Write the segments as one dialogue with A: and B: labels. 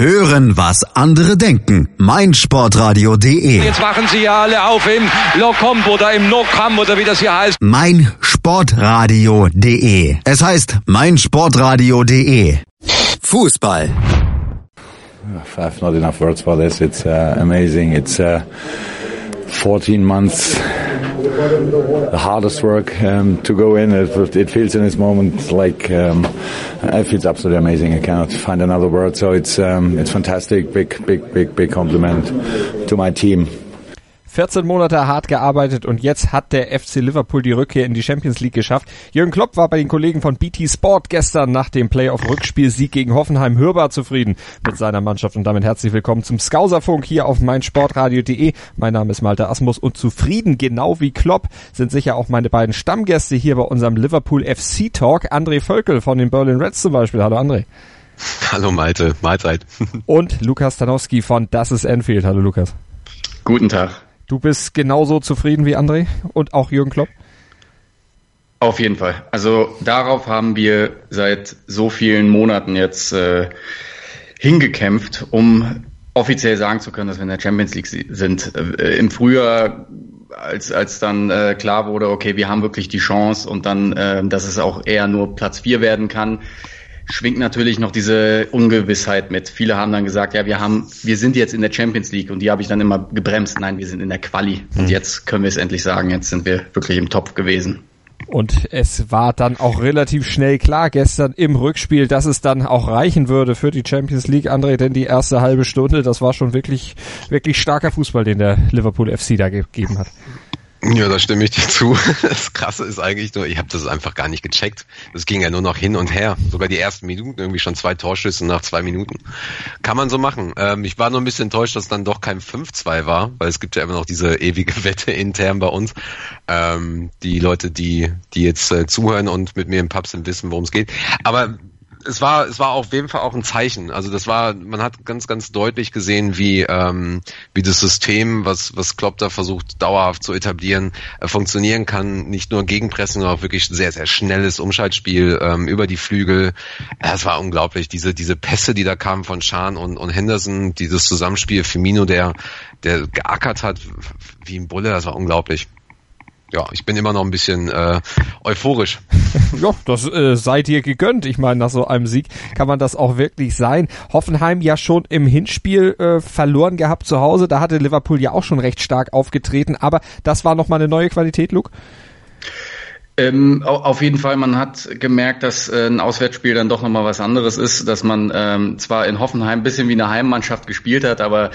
A: Hören, was andere denken. meinsportradio.de
B: Jetzt wachen sie ja alle auf im Locomb oder im Nocam oder wie das hier heißt.
A: meinsportradio.de Es heißt meinsportradio.de Fußball.
C: I have not enough words for this. It's uh, amazing. It's uh, 14 months the hardest work um, to go in. It, it, feels in this moment like um, it feels absolutely amazing. I cannot find another word. So it's um, it's fantastic. Big big big big compliment to my team.
D: 14 Monate hart gearbeitet und jetzt hat der FC Liverpool die Rückkehr in die Champions League geschafft. Jürgen Klopp war bei den Kollegen von BT Sport gestern nach dem Playoff-Rückspiel-Sieg gegen Hoffenheim hörbar zufrieden mit seiner Mannschaft und damit herzlich willkommen zum Skauserfunk hier auf meinsportradio.de. Mein Name ist Malte Asmus und zufrieden, genau wie Klopp, sind sicher auch meine beiden Stammgäste hier bei unserem Liverpool FC Talk. André Völkel von den Berlin Reds zum Beispiel. Hallo André.
E: Hallo Malte, Mahlzeit.
D: Und Lukas Tanowski von Das ist Enfield. Hallo Lukas.
F: Guten Tag.
D: Du bist genauso zufrieden wie André und auch Jürgen Klopp?
F: Auf jeden Fall. Also darauf haben wir seit so vielen Monaten jetzt äh, hingekämpft, um offiziell sagen zu können, dass wir in der Champions League sind. Äh, Im Frühjahr, als, als dann äh, klar wurde, okay, wir haben wirklich die Chance und dann, äh, dass es auch eher nur Platz vier werden kann, schwingt natürlich noch diese Ungewissheit mit. Viele haben dann gesagt, ja, wir haben, wir sind jetzt in der Champions League und die habe ich dann immer gebremst. Nein, wir sind in der Quali mhm. und jetzt können wir es endlich sagen. Jetzt sind wir wirklich im Topf gewesen.
D: Und es war dann auch relativ schnell klar gestern im Rückspiel, dass es dann auch reichen würde für die Champions League, André, denn die erste halbe Stunde, das war schon wirklich, wirklich starker Fußball, den der Liverpool FC da gegeben hat.
E: Ja, da stimme ich dir zu. Das Krasse ist eigentlich nur, ich habe das einfach gar nicht gecheckt. Das ging ja nur noch hin und her. Sogar die ersten Minuten, irgendwie schon zwei Torschüsse nach zwei Minuten. Kann man so machen. Ähm, ich war nur ein bisschen enttäuscht, dass dann doch kein 5-2 war, weil es gibt ja immer noch diese ewige Wette intern bei uns. Ähm, die Leute, die, die jetzt äh, zuhören und mit mir im Pub sind, wissen, worum es geht. Aber es war, es war auf jeden Fall auch ein Zeichen. Also das war, man hat ganz, ganz deutlich gesehen, wie, ähm, wie das System, was, was Klopp da versucht, dauerhaft zu etablieren, äh, funktionieren kann. Nicht nur Gegenpressen, sondern auch wirklich sehr, sehr schnelles Umschaltspiel ähm, über die Flügel. Es war unglaublich. Diese, diese Pässe, die da kamen von Schahn und, und Henderson, dieses Zusammenspiel, Firmino, der, der geackert hat wie ein Bulle, das war unglaublich ja, ich bin immer noch ein bisschen äh, euphorisch.
D: ja, das äh, sei dir gegönnt. Ich meine, nach so einem Sieg kann man das auch wirklich sein. Hoffenheim ja schon im Hinspiel äh, verloren gehabt zu Hause. Da hatte Liverpool ja auch schon recht stark aufgetreten. Aber das war nochmal eine neue Qualität, Luke?
F: Ähm, auf jeden Fall, man hat gemerkt, dass äh, ein Auswärtsspiel dann doch nochmal was anderes ist, dass man ähm, zwar in Hoffenheim ein bisschen wie eine Heimmannschaft gespielt hat, aber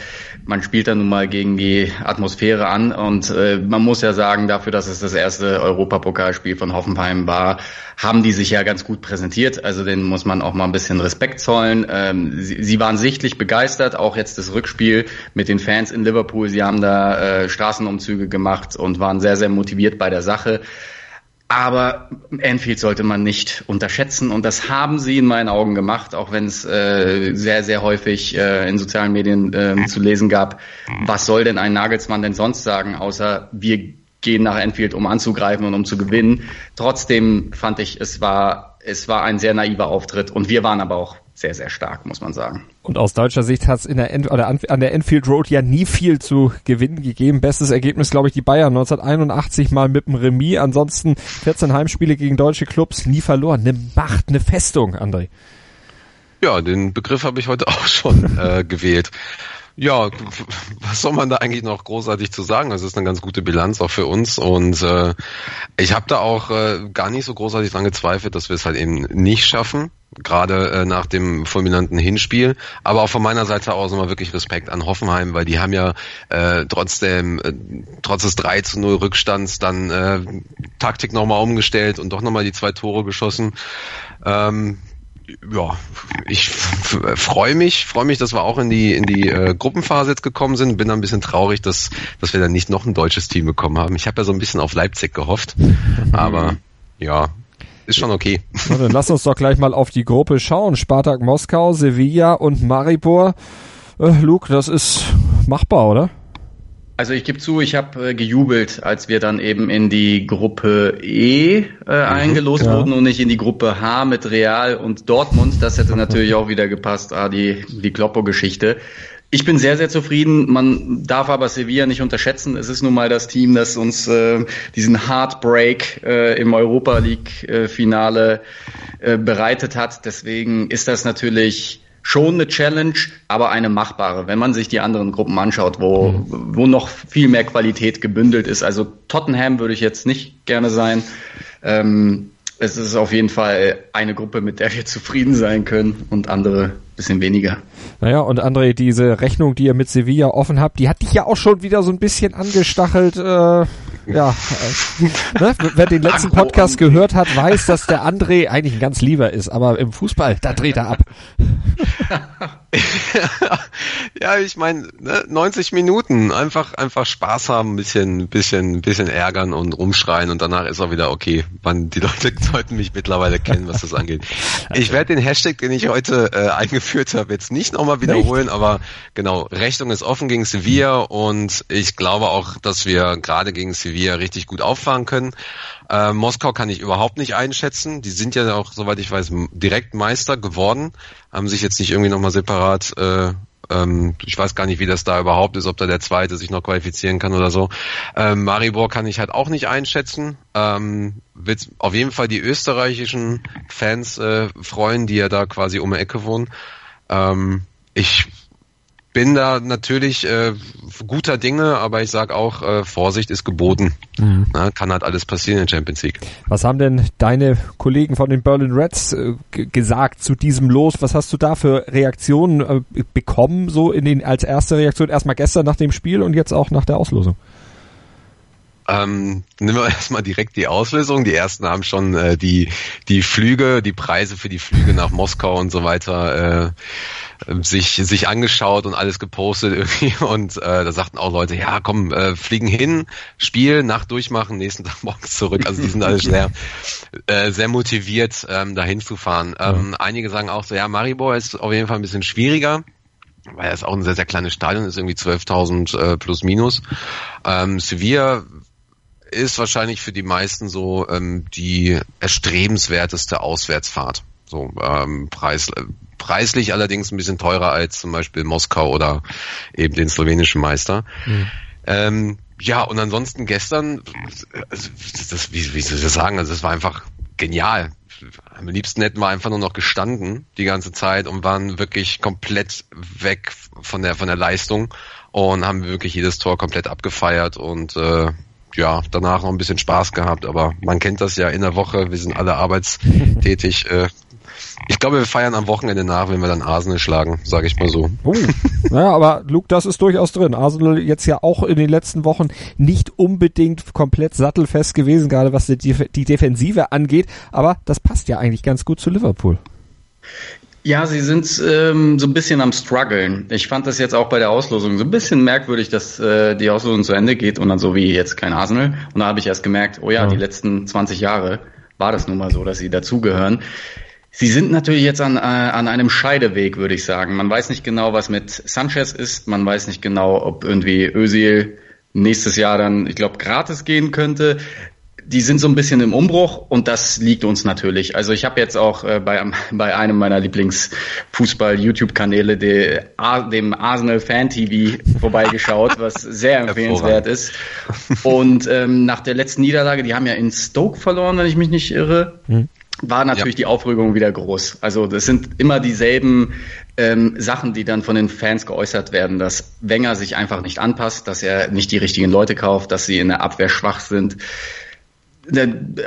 F: man spielt dann nun mal gegen die Atmosphäre an und äh, man muss ja sagen, dafür, dass es das erste Europapokalspiel von Hoffenheim war, haben die sich ja ganz gut präsentiert. Also den muss man auch mal ein bisschen Respekt zollen. Ähm, sie, sie, waren sichtlich begeistert, auch jetzt das Rückspiel mit den Fans in Liverpool. Sie haben da äh, Straßenumzüge gemacht und waren sehr, sehr motiviert bei der Sache. Aber Anfield sollte man nicht unterschätzen und das haben sie in meinen Augen gemacht, auch wenn es äh, sehr, sehr häufig äh, in sozialen Medien äh, zu lesen gab. Was soll denn ein Nagelsmann denn sonst sagen, außer wir gehen nach Anfield, um anzugreifen und um zu gewinnen. Trotzdem fand ich, es war, es war ein sehr naiver Auftritt und wir waren aber auch sehr, sehr stark, muss man sagen.
D: Und aus deutscher Sicht hat es in der End oder an, an, der Enfield Road ja nie viel zu gewinnen gegeben. Bestes Ergebnis, glaube ich, die Bayern 1981 mal mit dem Remis. Ansonsten 14 Heimspiele gegen deutsche Clubs nie verloren. Eine Macht, eine Festung, André.
E: Ja, den Begriff habe ich heute auch schon äh, gewählt. Ja, was soll man da eigentlich noch großartig zu sagen? Das ist eine ganz gute Bilanz auch für uns und äh, ich habe da auch äh, gar nicht so großartig dran gezweifelt, dass wir es halt eben nicht schaffen gerade äh, nach dem fulminanten Hinspiel. Aber auch von meiner Seite aus nochmal wirklich Respekt an Hoffenheim, weil die haben ja äh, trotzdem, äh, trotz des 3 zu 0 Rückstands dann äh, Taktik nochmal umgestellt und doch nochmal die zwei Tore geschossen. Ähm, ja, ich freue mich, freue mich, dass wir auch in die in die äh, Gruppenphase jetzt gekommen sind. Bin ein bisschen traurig, dass dass wir dann nicht noch ein deutsches Team bekommen haben. Ich habe ja so ein bisschen auf Leipzig gehofft, aber ja, ist schon okay.
D: Na, dann lass uns doch gleich mal auf die Gruppe schauen. Spartak Moskau, Sevilla und Maribor. Äh, Luke, das ist machbar, oder?
F: Also ich gebe zu, ich habe äh, gejubelt, als wir dann eben in die Gruppe E äh, mhm, eingelost ja. wurden und nicht in die Gruppe H mit Real und Dortmund. Das hätte natürlich auch wieder gepasst, ah, die, die Kloppo-Geschichte. Ich bin sehr, sehr zufrieden. Man darf aber Sevilla nicht unterschätzen. Es ist nun mal das Team, das uns äh, diesen Heartbreak äh, im Europa League-Finale äh, bereitet hat. Deswegen ist das natürlich schon eine Challenge, aber eine machbare, wenn man sich die anderen Gruppen anschaut, wo, mhm. wo noch viel mehr Qualität gebündelt ist. Also Tottenham würde ich jetzt nicht gerne sein. Ähm, es ist auf jeden Fall eine Gruppe, mit der wir zufrieden sein können und andere bisschen weniger.
D: Naja, und André, diese Rechnung, die ihr mit Sevilla offen habt, die hat dich ja auch schon wieder so ein bisschen angestachelt. Äh, ja, äh, ne? wer den letzten Podcast gehört hat, weiß, dass der André eigentlich ein ganz lieber ist, aber im Fußball, da dreht er ab.
E: ja, ich meine, ne, 90 Minuten, einfach, einfach Spaß haben, ein bisschen, bisschen, bisschen ärgern und rumschreien und danach ist auch wieder okay. Man, die Leute sollten mich mittlerweile kennen, was das angeht. Ich werde den Hashtag, den ich heute äh, eingeführt habe, jetzt nicht nochmal wiederholen, Echt? aber genau, Rechnung ist offen gegen Sevilla und ich glaube auch, dass wir gerade gegen Sevilla richtig gut auffahren können. Äh, Moskau kann ich überhaupt nicht einschätzen. Die sind ja auch, soweit ich weiß, direkt Meister geworden, haben sich jetzt nicht irgendwie nochmal separat äh, ähm, ich weiß gar nicht, wie das da überhaupt ist, ob da der Zweite sich noch qualifizieren kann oder so. Ähm, Maribor kann ich halt auch nicht einschätzen. Ähm, wird auf jeden Fall die österreichischen Fans äh, freuen, die ja da quasi um die Ecke wohnen. Ähm, ich bin da natürlich äh, guter Dinge, aber ich sag auch, äh, Vorsicht ist geboten. Mhm. Na, kann halt alles passieren in der Champions League.
D: Was haben denn deine Kollegen von den Berlin Reds äh, gesagt zu diesem Los? Was hast du da für Reaktionen äh, bekommen, so in den als erste Reaktion erstmal gestern nach dem Spiel und jetzt auch nach der Auslosung?
E: Ähm, nehmen wir erstmal direkt die Auslösung. Die ersten haben schon äh, die, die Flüge, die Preise für die Flüge nach Moskau und so weiter äh, sich, sich angeschaut und alles gepostet irgendwie. Und äh, da sagten auch Leute, ja komm, äh, fliegen hin, Spiel, Nacht durchmachen, nächsten Tag morgens zurück. Also die sind alle sehr, äh, sehr motiviert, ähm, dahin zu fahren. Ähm, ja. Einige sagen auch so, ja, Maribor ist auf jeden Fall ein bisschen schwieriger weil es auch ein sehr, sehr kleines Stadion ist, irgendwie 12.000 äh, plus minus. Ähm, Sevilla ist wahrscheinlich für die meisten so ähm, die erstrebenswerteste Auswärtsfahrt. So ähm, Preis, äh, preislich allerdings ein bisschen teurer als zum Beispiel Moskau oder eben den slowenischen Meister. Mhm. Ähm, ja, und ansonsten gestern, also, das, wie, wie soll ich das sagen, also das war einfach genial. Am liebsten hätten wir einfach nur noch gestanden die ganze Zeit und waren wirklich komplett weg von der von der Leistung und haben wirklich jedes Tor komplett abgefeiert und äh, ja, danach noch ein bisschen Spaß gehabt, aber man kennt das ja in der Woche, wir sind alle arbeitstätig. Äh, ich glaube, wir feiern am Wochenende nach, wenn wir dann Arsenal schlagen, sage ich mal so.
D: Oh. Ja, aber Luke, das ist durchaus drin. Arsenal jetzt ja auch in den letzten Wochen nicht unbedingt komplett sattelfest gewesen, gerade was die, die Defensive angeht, aber das passt ja eigentlich ganz gut zu Liverpool.
F: Ja, sie sind ähm, so ein bisschen am struggeln. Ich fand das jetzt auch bei der Auslosung so ein bisschen merkwürdig, dass äh, die Auslosung zu Ende geht und dann so wie jetzt kein Arsenal. Und da habe ich erst gemerkt, oh ja, ja, die letzten 20 Jahre war das nun mal so, dass sie dazugehören. Sie sind natürlich jetzt an, äh, an einem Scheideweg, würde ich sagen. Man weiß nicht genau, was mit Sanchez ist. Man weiß nicht genau, ob irgendwie Özil nächstes Jahr dann, ich glaube, gratis gehen könnte die sind so ein bisschen im Umbruch und das liegt uns natürlich. Also ich habe jetzt auch äh, bei, bei einem meiner Lieblingsfußball-YouTube-Kanäle, dem Arsenal Fan TV, vorbeigeschaut, was sehr empfehlenswert ist. Und ähm, nach der letzten Niederlage, die haben ja in Stoke verloren, wenn ich mich nicht irre. Mhm war natürlich ja. die Aufregung wieder groß. Also das sind immer dieselben ähm, Sachen, die dann von den Fans geäußert werden, dass Wenger sich einfach nicht anpasst, dass er nicht die richtigen Leute kauft, dass sie in der Abwehr schwach sind.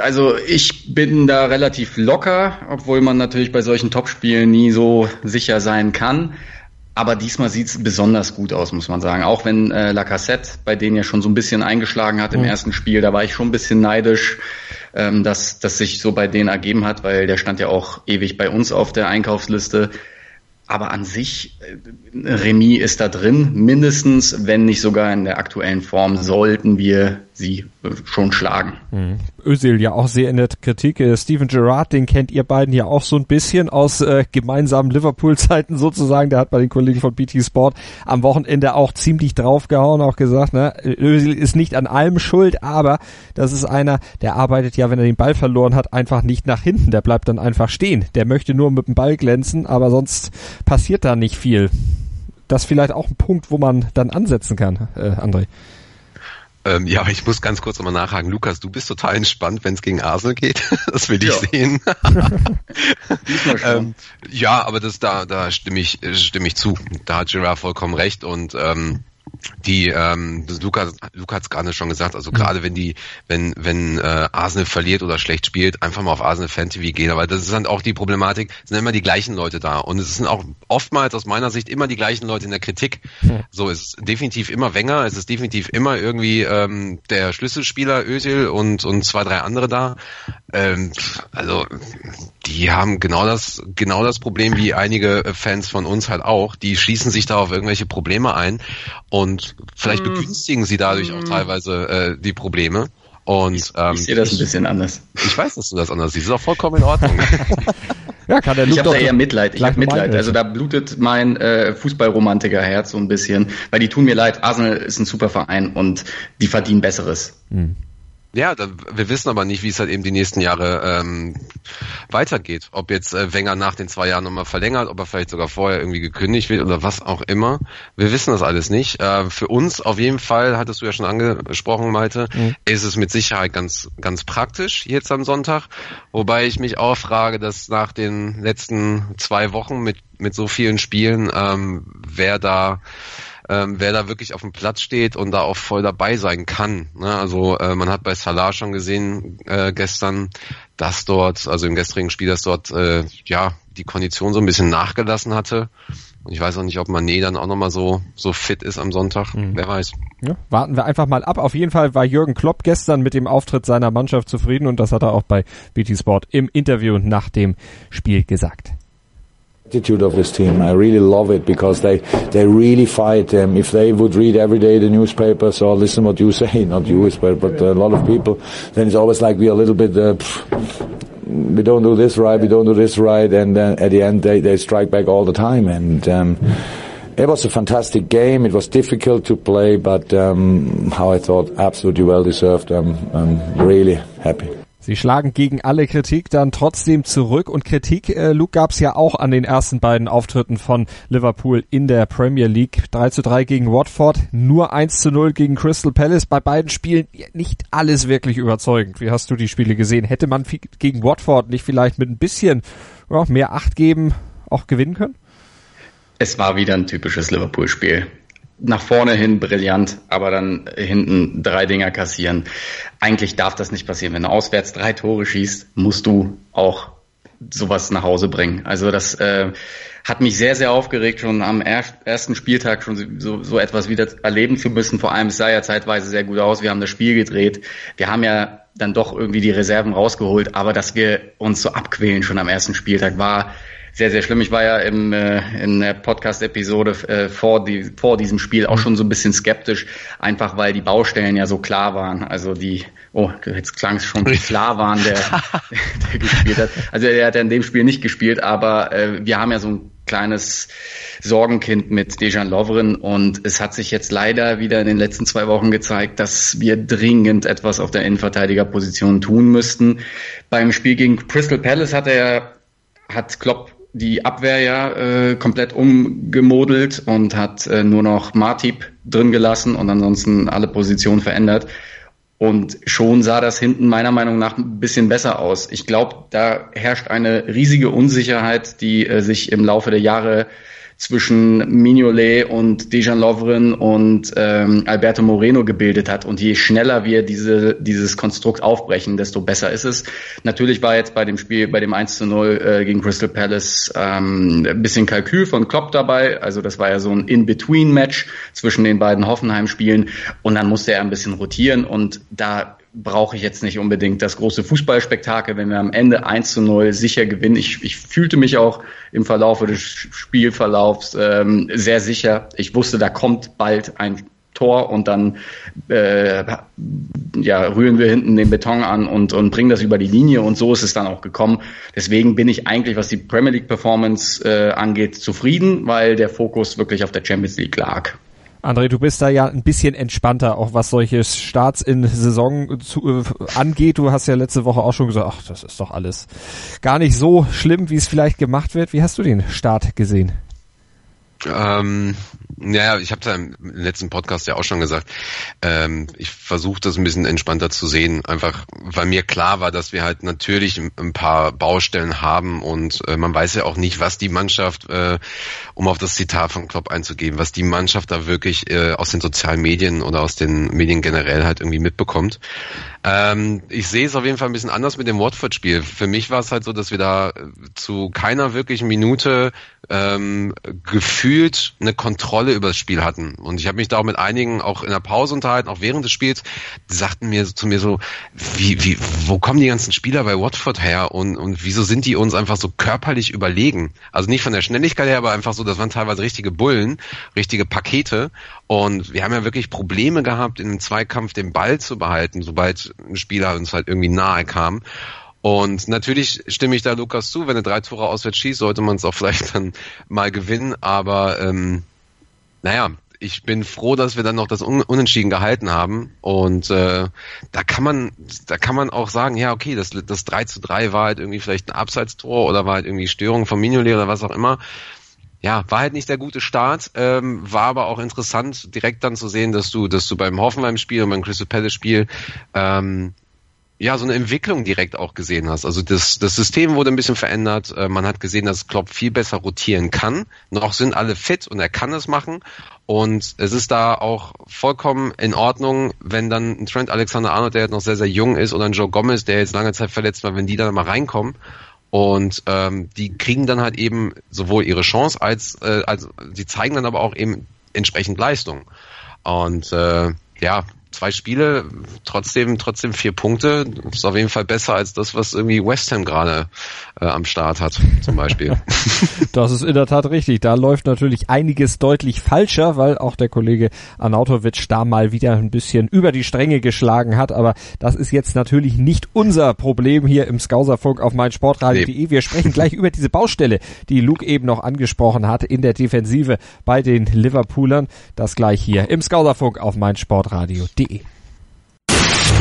F: Also ich bin da relativ locker, obwohl man natürlich bei solchen Topspielen nie so sicher sein kann. Aber diesmal sieht es besonders gut aus, muss man sagen. Auch wenn äh, Lacassette bei denen ja schon so ein bisschen eingeschlagen hat im mhm. ersten Spiel, da war ich schon ein bisschen neidisch, ähm, dass das sich so bei denen ergeben hat, weil der stand ja auch ewig bei uns auf der Einkaufsliste. Aber an sich, äh, Remis ist da drin, mindestens, wenn nicht sogar in der aktuellen Form, sollten wir sie äh, schon schlagen.
D: Mhm. Özil ja auch sehr in der Kritik. Äh, Steven Gerrard, den kennt ihr beiden ja auch so ein bisschen aus äh, gemeinsamen Liverpool-Zeiten sozusagen. Der hat bei den Kollegen von BT Sport am Wochenende auch ziemlich draufgehauen, auch gesagt, ne, Özil ist nicht an allem schuld, aber das ist einer, der arbeitet ja, wenn er den Ball verloren hat, einfach nicht nach hinten. Der bleibt dann einfach stehen. Der möchte nur mit dem Ball glänzen, aber sonst passiert da nicht viel. Das vielleicht auch ein Punkt, wo man dann ansetzen kann, äh, André.
E: Ähm, ja, aber ich muss ganz kurz nochmal nachhaken. Lukas, du bist total entspannt, wenn es gegen Arsenal geht. das will ich ja. sehen. ähm, ja, aber das da, da stimme ich, stimme ich zu. Da hat Gerard vollkommen recht und ähm, die ähm, Luca, Luca hat es gerade schon gesagt, also mhm. gerade wenn die, wenn, wenn äh, Arsenal verliert oder schlecht spielt, einfach mal auf Arsenal Fan TV gehen. Aber das ist dann auch die Problematik, es sind immer die gleichen Leute da. Und es sind auch oftmals aus meiner Sicht immer die gleichen Leute in der Kritik. Mhm. So, es ist definitiv immer Wenger, es ist definitiv immer irgendwie ähm, der Schlüsselspieler Özil und, und zwei, drei andere da. Ähm, also die haben genau das, genau das Problem wie einige Fans von uns halt auch. Die schließen sich da auf irgendwelche Probleme ein und vielleicht mm. begünstigen sie dadurch auch hm. teilweise äh, die Probleme. Und,
F: ich, ähm, ich sehe das ein bisschen anders.
E: Ich weiß, dass du das anders siehst. Das ist auch vollkommen in Ordnung.
F: ja, kann der Luke Ich habe da eher Mitleid. Ich habe Mitleid. Also da blutet mein äh, Fußballromantiker-Herz so ein bisschen, weil die tun mir leid. Arsenal ist ein super Verein und die verdienen Besseres. Mhm.
E: Ja, da, wir wissen aber nicht, wie es halt eben die nächsten Jahre ähm, weitergeht. Ob jetzt äh, Wenger nach den zwei Jahren nochmal verlängert, ob er vielleicht sogar vorher irgendwie gekündigt wird oder was auch immer. Wir wissen das alles nicht. Äh, für uns auf jeden Fall, hattest du ja schon angesprochen, Malte, mhm. ist es mit Sicherheit ganz, ganz praktisch jetzt am Sonntag. Wobei ich mich auch frage, dass nach den letzten zwei Wochen mit, mit so vielen Spielen, ähm, wer da ähm, wer da wirklich auf dem Platz steht und da auch voll dabei sein kann. Ne? Also äh, man hat bei Salah schon gesehen äh, gestern, dass dort, also im gestrigen Spiel, dass dort äh, ja die Kondition so ein bisschen nachgelassen hatte. Und ich weiß auch nicht, ob Mané dann auch nochmal so, so fit ist am Sonntag. Mhm. Wer weiß.
D: Ja, warten wir einfach mal ab. Auf jeden Fall war Jürgen Klopp gestern mit dem Auftritt seiner Mannschaft zufrieden und das hat er auch bei BT Sport im Interview nach dem Spiel gesagt.
C: Attitude of this team. I really love it because they they really fight. Um, if they would read every day the newspapers or listen what you say, not you, but but a lot of people, then it's always like we are a little bit. Uh, we don't do this right. We don't do this right, and then at the end they they strike back all the time. And um, it was a fantastic game. It was difficult to play, but um, how I thought absolutely well deserved. I'm, I'm really happy.
D: Sie schlagen gegen alle Kritik dann trotzdem zurück und Kritik, äh, Luke, gab es ja auch an den ersten beiden Auftritten von Liverpool in der Premier League. 3 zu 3 gegen Watford, nur 1 zu 0 gegen Crystal Palace. Bei beiden Spielen nicht alles wirklich überzeugend. Wie hast du die Spiele gesehen? Hätte man gegen Watford nicht vielleicht mit ein bisschen ja, mehr Acht geben auch gewinnen können?
F: Es war wieder ein typisches Liverpool-Spiel nach vorne hin brillant, aber dann hinten drei Dinger kassieren. Eigentlich darf das nicht passieren. Wenn du auswärts drei Tore schießt, musst du auch sowas nach Hause bringen. Also das äh, hat mich sehr, sehr aufgeregt, schon am er ersten Spieltag schon so, so etwas wieder erleben zu müssen. Vor allem, es sah ja zeitweise sehr gut aus. Wir haben das Spiel gedreht. Wir haben ja dann doch irgendwie die Reserven rausgeholt, aber dass wir uns so abquälen schon am ersten Spieltag war sehr, sehr schlimm. Ich war ja im, äh, in der Podcast-Episode äh, vor, die, vor diesem Spiel auch schon so ein bisschen skeptisch, einfach weil die Baustellen ja so klar waren. Also die, oh, jetzt klang es schon klar waren, der, der gespielt hat. Also er hat ja in dem Spiel nicht gespielt, aber äh, wir haben ja so ein kleines Sorgenkind mit Dejan Lovren und es hat sich jetzt leider wieder in den letzten zwei Wochen gezeigt, dass wir dringend etwas auf der Innenverteidigerposition tun müssten. Beim Spiel gegen Crystal Palace hat er hat Klopp die Abwehr ja äh, komplett umgemodelt und hat äh, nur noch Martip drin gelassen und ansonsten alle Positionen verändert. Und schon sah das hinten meiner Meinung nach ein bisschen besser aus. Ich glaube, da herrscht eine riesige Unsicherheit, die äh, sich im Laufe der Jahre zwischen Mignolet und Dejan Lovren und ähm, Alberto Moreno gebildet hat. Und je schneller wir diese, dieses Konstrukt aufbrechen, desto besser ist es. Natürlich war jetzt bei dem Spiel, bei dem 1 zu 0 äh, gegen Crystal Palace ähm, ein bisschen Kalkül von Klopp dabei. Also das war ja so ein In-Between-Match zwischen den beiden Hoffenheim-Spielen. Und dann musste er ein bisschen rotieren und da brauche ich jetzt nicht unbedingt das große Fußballspektakel, wenn wir am Ende 1 zu 0 sicher gewinnen. Ich, ich fühlte mich auch im Verlauf des Spielverlaufs ähm, sehr sicher. Ich wusste, da kommt bald ein Tor und dann äh, ja, rühren wir hinten den Beton an und, und bringen das über die Linie und so ist es dann auch gekommen. Deswegen bin ich eigentlich, was die Premier League Performance äh, angeht, zufrieden, weil der Fokus wirklich auf der Champions League lag.
D: André, du bist da ja ein bisschen entspannter, auch was solche Starts in Saison zu, äh, angeht. Du hast ja letzte Woche auch schon gesagt, ach, das ist doch alles gar nicht so schlimm, wie es vielleicht gemacht wird. Wie hast du den Start gesehen?
E: Ähm, ja, ich habe es ja im letzten Podcast ja auch schon gesagt. Ähm, ich versuche das ein bisschen entspannter zu sehen, einfach weil mir klar war, dass wir halt natürlich ein paar Baustellen haben und äh, man weiß ja auch nicht, was die Mannschaft, äh, um auf das Zitat von Klopp einzugeben, was die Mannschaft da wirklich äh, aus den sozialen Medien oder aus den Medien generell halt irgendwie mitbekommt. Ähm, ich sehe es auf jeden Fall ein bisschen anders mit dem Watford-Spiel. Für mich war es halt so, dass wir da zu keiner wirklichen Minute ähm, gefühlt eine Kontrolle über das Spiel hatten. Und ich habe mich da auch mit einigen auch in der Pause unterhalten, auch während des Spiels, die sagten mir zu mir so, wie, wie, wo kommen die ganzen Spieler bei Watford her und, und wieso sind die uns einfach so körperlich überlegen? Also nicht von der Schnelligkeit her, aber einfach so, das waren teilweise richtige Bullen, richtige Pakete. Und wir haben ja wirklich Probleme gehabt, in einem Zweikampf den Ball zu behalten, sobald ein Spieler uns halt irgendwie nahe kam. Und natürlich stimme ich da Lukas zu, wenn er drei Tore auswärts schießt, sollte man es auch vielleicht dann mal gewinnen. Aber ähm, naja, ich bin froh, dass wir dann noch das Un Unentschieden gehalten haben. Und äh, da kann man, da kann man auch sagen, ja, okay, das, das 3 zu 3 war halt irgendwie vielleicht ein Abseitstor oder war halt irgendwie Störung von Mignolet oder was auch immer. Ja, war halt nicht der gute Start, ähm, war aber auch interessant, direkt dann zu sehen, dass du, dass du beim Hoffenheim-Spiel und beim Crystal Palace-Spiel ähm, ja, so eine Entwicklung direkt auch gesehen hast. Also das, das System wurde ein bisschen verändert. Äh, man hat gesehen, dass Klopp viel besser rotieren kann. Noch sind alle fit und er kann es machen. Und es ist da auch vollkommen in Ordnung, wenn dann ein Trent Alexander-Arnold, der jetzt noch sehr, sehr jung ist, oder ein Joe Gomez, der jetzt lange Zeit verletzt war, wenn die dann mal reinkommen. Und ähm, die kriegen dann halt eben sowohl ihre Chance als, äh, als sie zeigen dann aber auch eben entsprechend Leistung. Und äh, ja, zwei Spiele, trotzdem, trotzdem vier Punkte. Das ist auf jeden Fall besser als das, was irgendwie West Ham gerade äh, am Start hat, zum Beispiel.
D: das ist in der Tat richtig. Da läuft natürlich einiges deutlich falscher, weil auch der Kollege Arnautovic da mal wieder ein bisschen über die Stränge geschlagen hat. Aber das ist jetzt natürlich nicht unser Problem hier im Skauserfunk auf meinsportradio.de. Nee. Wir sprechen gleich über diese Baustelle, die Luke eben noch angesprochen hat in der Defensive bei den Liverpoolern. Das gleich hier im Skauserfunk auf meinsportradio.de.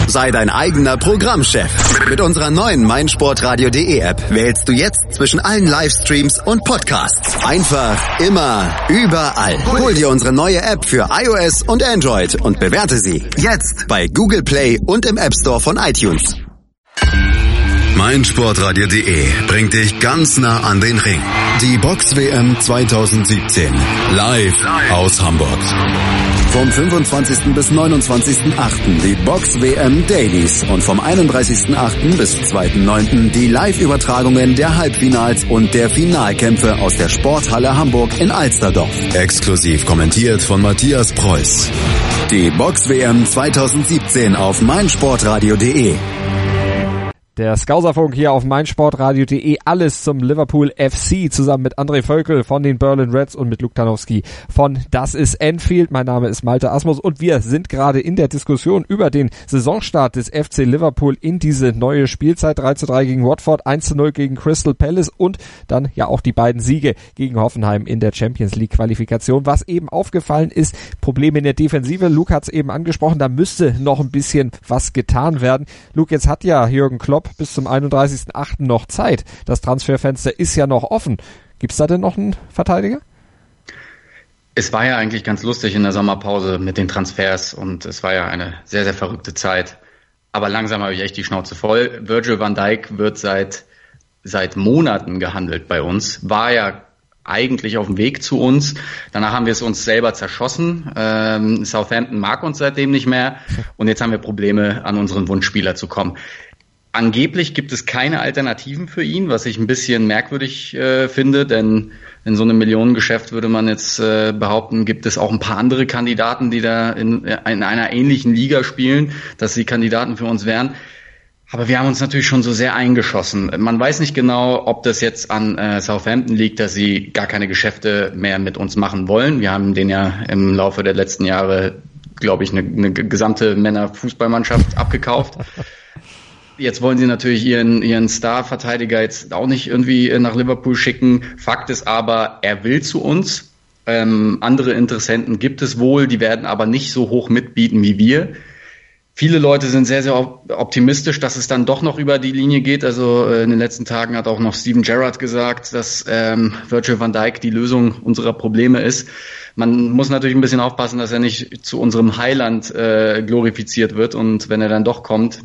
A: Sei dein eigener Programmchef. Mit unserer neuen meinsportradio.de App wählst du jetzt zwischen allen Livestreams und Podcasts. Einfach, immer, überall. Hol dir unsere neue App für iOS und Android und bewerte sie jetzt bei Google Play und im App Store von iTunes meinsportradio.de bringt dich ganz nah an den Ring. Die Box WM 2017. Live aus Hamburg. Vom 25. bis 29.8. die Box WM Dailies und vom 31.8. bis 2.9. die Live-Übertragungen der Halbfinals und der Finalkämpfe aus der Sporthalle Hamburg in Alsterdorf. Exklusiv kommentiert von Matthias Preuß. Die Box WM 2017 auf meinsportradio.de.
D: Der Skauserfunk hier auf meinsportradio.de. Alles zum Liverpool FC zusammen mit André Völkel von den Berlin Reds und mit Luke Tanowski von Das ist Enfield. Mein Name ist Malte Asmus und wir sind gerade in der Diskussion über den Saisonstart des FC Liverpool in diese neue Spielzeit. 3 zu 3 gegen Watford, 1 zu 0 gegen Crystal Palace und dann ja auch die beiden Siege gegen Hoffenheim in der Champions League Qualifikation. Was eben aufgefallen ist, Probleme in der Defensive. Luke hat es eben angesprochen, da müsste noch ein bisschen was getan werden. Luke, jetzt hat ja Jürgen Klopp Klopp bis zum 31.08. noch Zeit. Das Transferfenster ist ja noch offen. Gibt's da denn noch einen Verteidiger?
F: Es war ja eigentlich ganz lustig in der Sommerpause mit den Transfers und es war ja eine sehr, sehr verrückte Zeit. Aber langsam habe ich echt die Schnauze voll. Virgil van Dijk wird seit, seit Monaten gehandelt bei uns. War ja eigentlich auf dem Weg zu uns. Danach haben wir es uns selber zerschossen. Ähm, Southampton mag uns seitdem nicht mehr. Und jetzt haben wir Probleme, an unseren Wunschspieler zu kommen. Angeblich gibt es keine Alternativen für ihn, was ich ein bisschen merkwürdig äh, finde, denn in so einem Millionengeschäft würde man jetzt äh, behaupten, gibt es auch ein paar andere Kandidaten, die da in, in einer ähnlichen Liga spielen, dass sie Kandidaten für uns wären. Aber wir haben uns natürlich schon so sehr eingeschossen. Man weiß nicht genau, ob das jetzt an äh, Southampton liegt, dass sie gar keine Geschäfte mehr mit uns machen wollen. Wir haben den ja im Laufe der letzten Jahre glaube ich, eine, eine gesamte Männerfußballmannschaft abgekauft. Jetzt wollen sie natürlich ihren, ihren Star-Verteidiger jetzt auch nicht irgendwie nach Liverpool schicken. Fakt ist aber, er will zu uns. Ähm, andere Interessenten gibt es wohl, die werden aber nicht so hoch mitbieten wie wir. Viele Leute sind sehr, sehr optimistisch, dass es dann doch noch über die Linie geht. Also äh, in den letzten Tagen hat auch noch Steven Gerrard gesagt, dass ähm, Virgil van Dijk die Lösung unserer Probleme ist. Man muss natürlich ein bisschen aufpassen, dass er nicht zu unserem Heiland äh, glorifiziert wird und wenn er dann doch kommt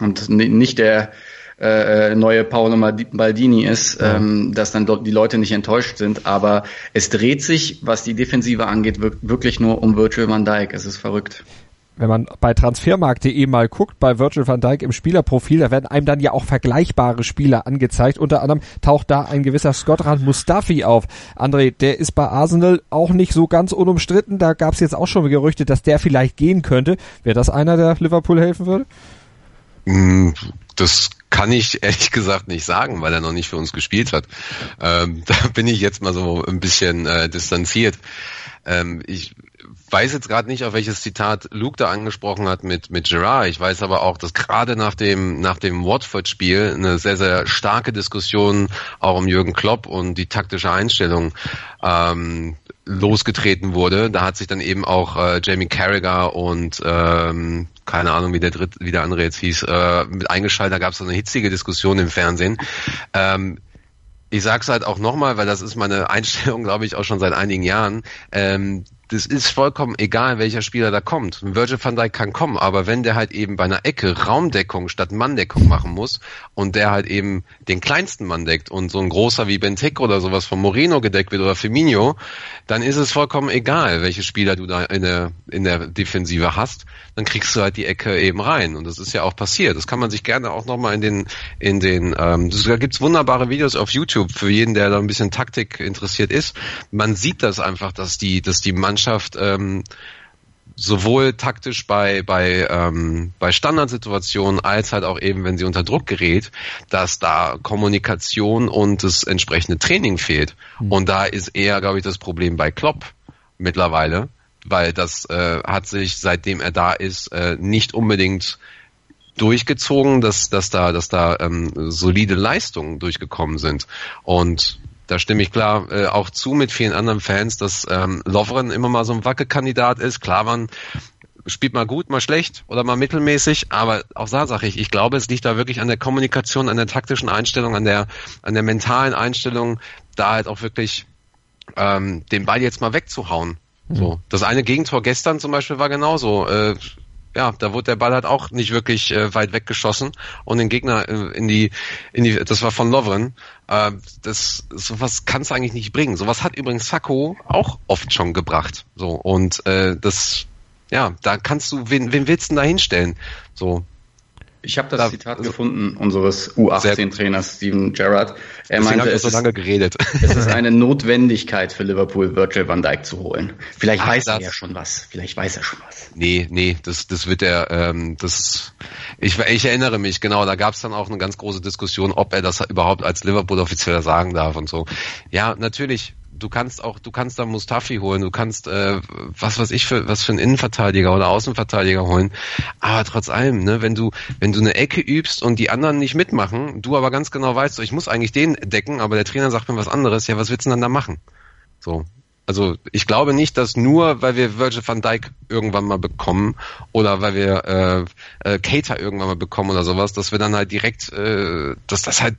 F: und nicht der äh, neue Paolo Baldini ist, ähm, dass dann dort die Leute nicht enttäuscht sind. Aber es dreht sich, was die Defensive angeht, wirklich nur um Virgil van Dijk. Es ist verrückt
D: wenn man bei transfermarkt.de mal guckt, bei Virgil van Dijk im Spielerprofil, da werden einem dann ja auch vergleichbare Spieler angezeigt. Unter anderem taucht da ein gewisser Scottrand Mustafi auf. André, der ist bei Arsenal auch nicht so ganz unumstritten. Da gab es jetzt auch schon Gerüchte, dass der vielleicht gehen könnte. Wäre das einer, der Liverpool helfen würde?
E: Mm, das kann ich ehrlich gesagt nicht sagen, weil er noch nicht für uns gespielt hat. Ähm, da bin ich jetzt mal so ein bisschen äh, distanziert. Ähm, ich weiß jetzt gerade nicht, auf welches Zitat Luke da angesprochen hat mit, mit Gerard. Ich weiß aber auch, dass gerade nach dem, nach dem Watford-Spiel eine sehr, sehr starke Diskussion auch um Jürgen Klopp und die taktische Einstellung ähm, losgetreten wurde. Da hat sich dann eben auch äh, Jamie Carragher und ähm, keine Ahnung, wie der dritte, wie der andere jetzt hieß, äh, mit eingeschaltet. Da gab es so eine hitzige Diskussion im Fernsehen. Ähm, ich sag's halt auch nochmal, weil das ist meine Einstellung, glaube ich, auch schon seit einigen Jahren. Ähm, das ist vollkommen egal, welcher Spieler da kommt. Virgil van Dijk kann kommen, aber wenn der halt eben bei einer Ecke Raumdeckung statt Manndeckung machen muss und der halt eben den kleinsten Mann deckt und so ein großer wie Benteke oder sowas von Moreno gedeckt wird oder Firmino, dann ist es vollkommen egal, welche Spieler du da in der, in der Defensive hast. Dann kriegst du halt die Ecke eben rein. Und das ist ja auch passiert. Das kann man sich gerne auch nochmal in den, in den, ähm, da gibt's wunderbare Videos auf YouTube für jeden, der da ein bisschen Taktik interessiert ist. Man sieht das einfach, dass die, dass die Mannschaft Mannschaft ähm, sowohl taktisch bei bei ähm, bei Standardsituationen als halt auch eben, wenn sie unter Druck gerät, dass da Kommunikation und das entsprechende Training fehlt. Mhm. Und da ist eher, glaube ich, das Problem bei Klopp mittlerweile, weil das äh, hat sich seitdem er da ist äh, nicht unbedingt durchgezogen, dass dass da dass da ähm, solide Leistungen durchgekommen sind und da stimme ich klar äh, auch zu mit vielen anderen Fans, dass ähm, Lovren immer mal so ein Wackelkandidat ist. Klar, man spielt mal gut, mal schlecht oder mal mittelmäßig, aber auch da sage ich, ich glaube, es liegt da wirklich an der Kommunikation, an der taktischen Einstellung, an der, an der mentalen Einstellung, da halt auch wirklich ähm, den Ball jetzt mal wegzuhauen. Mhm. So, das eine Gegentor gestern zum Beispiel war genauso. Äh, ja, da wurde der Ball halt auch nicht wirklich äh, weit weggeschossen und den Gegner äh, in die, in die, das war von Lovren. Äh, das, sowas kann es eigentlich nicht bringen. Sowas hat übrigens Sacco auch oft schon gebracht. So und äh, das, ja, da kannst du, wen, wen willst du denn da hinstellen? So,
F: ich habe das da, Zitat also, gefunden unseres U18-Trainers Steven Gerrard. Er meinte, es,
E: so
F: ist,
E: lange geredet.
F: es ist eine Notwendigkeit für Liverpool, Virgil van Dijk zu holen. Vielleicht Ach, weiß er ja schon was. Vielleicht weiß er schon was.
E: Nee, nee, das, das wird er, ähm, das, ich, ich erinnere mich, genau, da gab es dann auch eine ganz große Diskussion, ob er das überhaupt als Liverpool-Offizieller sagen darf und so. Ja, natürlich, du kannst auch, du kannst da Mustafi holen, du kannst äh, was weiß ich für was für einen Innenverteidiger oder Außenverteidiger holen. Aber trotz allem, ne, wenn du wenn du eine Ecke übst und die anderen nicht mitmachen, du aber ganz genau weißt, ich muss eigentlich den decken, aber der Trainer sagt mir was anderes, ja, was willst du denn dann da machen? So. Also ich glaube nicht, dass nur, weil wir Virgil van Dijk irgendwann mal bekommen oder weil wir äh, äh, Cater irgendwann mal bekommen oder sowas, dass wir dann halt direkt, äh, dass das halt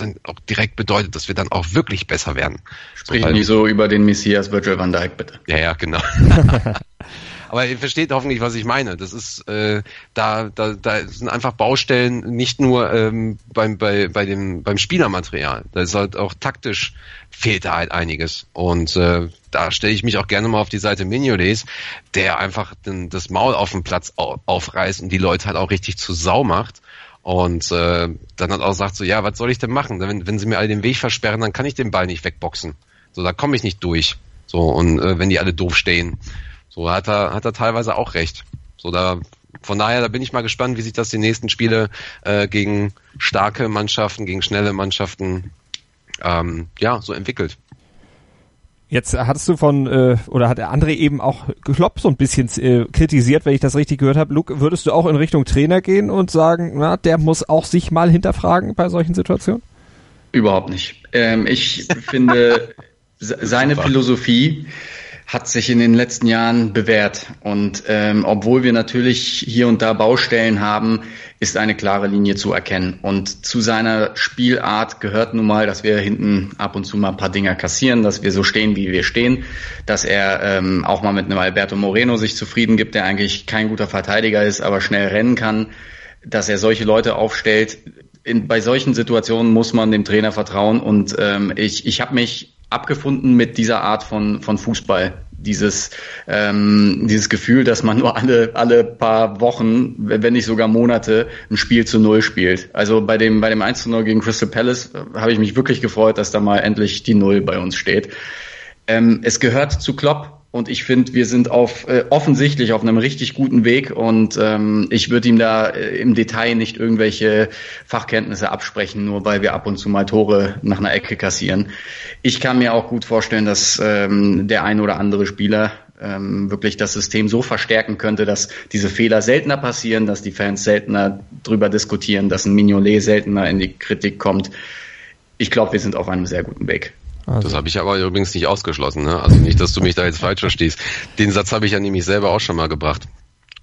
E: dann auch direkt bedeutet, dass wir dann auch wirklich besser werden.
F: Sprich so, nicht so über den Messias Virgil van Dijk, bitte.
E: Ja, ja, genau. Aber ihr versteht hoffentlich, was ich meine. Das ist äh, da, da, da sind einfach Baustellen nicht nur ähm, beim bei, bei dem beim Spielermaterial. Da ist halt auch taktisch fehlt da halt einiges. Und äh, da stelle ich mich auch gerne mal auf die Seite Mignoles, der einfach den, das Maul auf dem Platz aufreißt und die Leute halt auch richtig zu Sau macht. Und äh, dann hat auch gesagt so, ja, was soll ich denn machen? Wenn, wenn sie mir alle den Weg versperren, dann kann ich den Ball nicht wegboxen. So, da komme ich nicht durch. So, und äh, wenn die alle doof stehen. So hat er, hat er teilweise auch recht. So, da, von daher, da bin ich mal gespannt, wie sich das die nächsten Spiele äh, gegen starke Mannschaften, gegen schnelle Mannschaften ähm, ja, so entwickelt.
D: Jetzt hattest du von, äh, oder hat der André eben auch Klopp so ein bisschen äh, kritisiert, wenn ich das richtig gehört habe. Luke, würdest du auch in Richtung Trainer gehen und sagen, na, der muss auch sich mal hinterfragen bei solchen Situationen?
F: Überhaupt nicht. Ähm, ich finde, seine Philosophie hat sich in den letzten Jahren bewährt. Und ähm, obwohl wir natürlich hier und da Baustellen haben, ist eine klare Linie zu erkennen. Und zu seiner Spielart gehört nun mal, dass wir hinten ab und zu mal ein paar Dinger kassieren, dass wir so stehen, wie wir stehen, dass er ähm, auch mal mit einem Alberto Moreno sich zufrieden gibt, der eigentlich kein guter Verteidiger ist, aber schnell rennen kann, dass er solche Leute aufstellt. In, bei solchen Situationen muss man dem Trainer vertrauen und ähm, ich, ich habe mich abgefunden mit dieser Art von, von Fußball. Dieses, ähm, dieses Gefühl, dass man nur alle, alle paar Wochen, wenn nicht sogar Monate, ein Spiel zu Null spielt. Also bei dem, bei dem 1 zu 0 gegen Crystal Palace äh, habe ich mich wirklich gefreut, dass da mal endlich die Null bei uns steht. Ähm, es gehört zu Klopp, und ich finde, wir sind auf äh, offensichtlich auf einem richtig guten Weg und ähm, ich würde ihm da äh, im Detail nicht irgendwelche Fachkenntnisse absprechen, nur weil wir ab und zu mal Tore nach einer Ecke kassieren. Ich kann mir auch gut vorstellen, dass ähm, der ein oder andere Spieler ähm, wirklich das System so verstärken könnte, dass diese Fehler seltener passieren, dass die Fans seltener drüber diskutieren, dass ein Mignolet seltener in die Kritik kommt. Ich glaube, wir sind auf einem sehr guten Weg.
E: Also. Das habe ich aber übrigens nicht ausgeschlossen. Ne? Also nicht, dass du mich da jetzt falsch verstehst. Den Satz habe ich ja nämlich selber auch schon mal gebracht.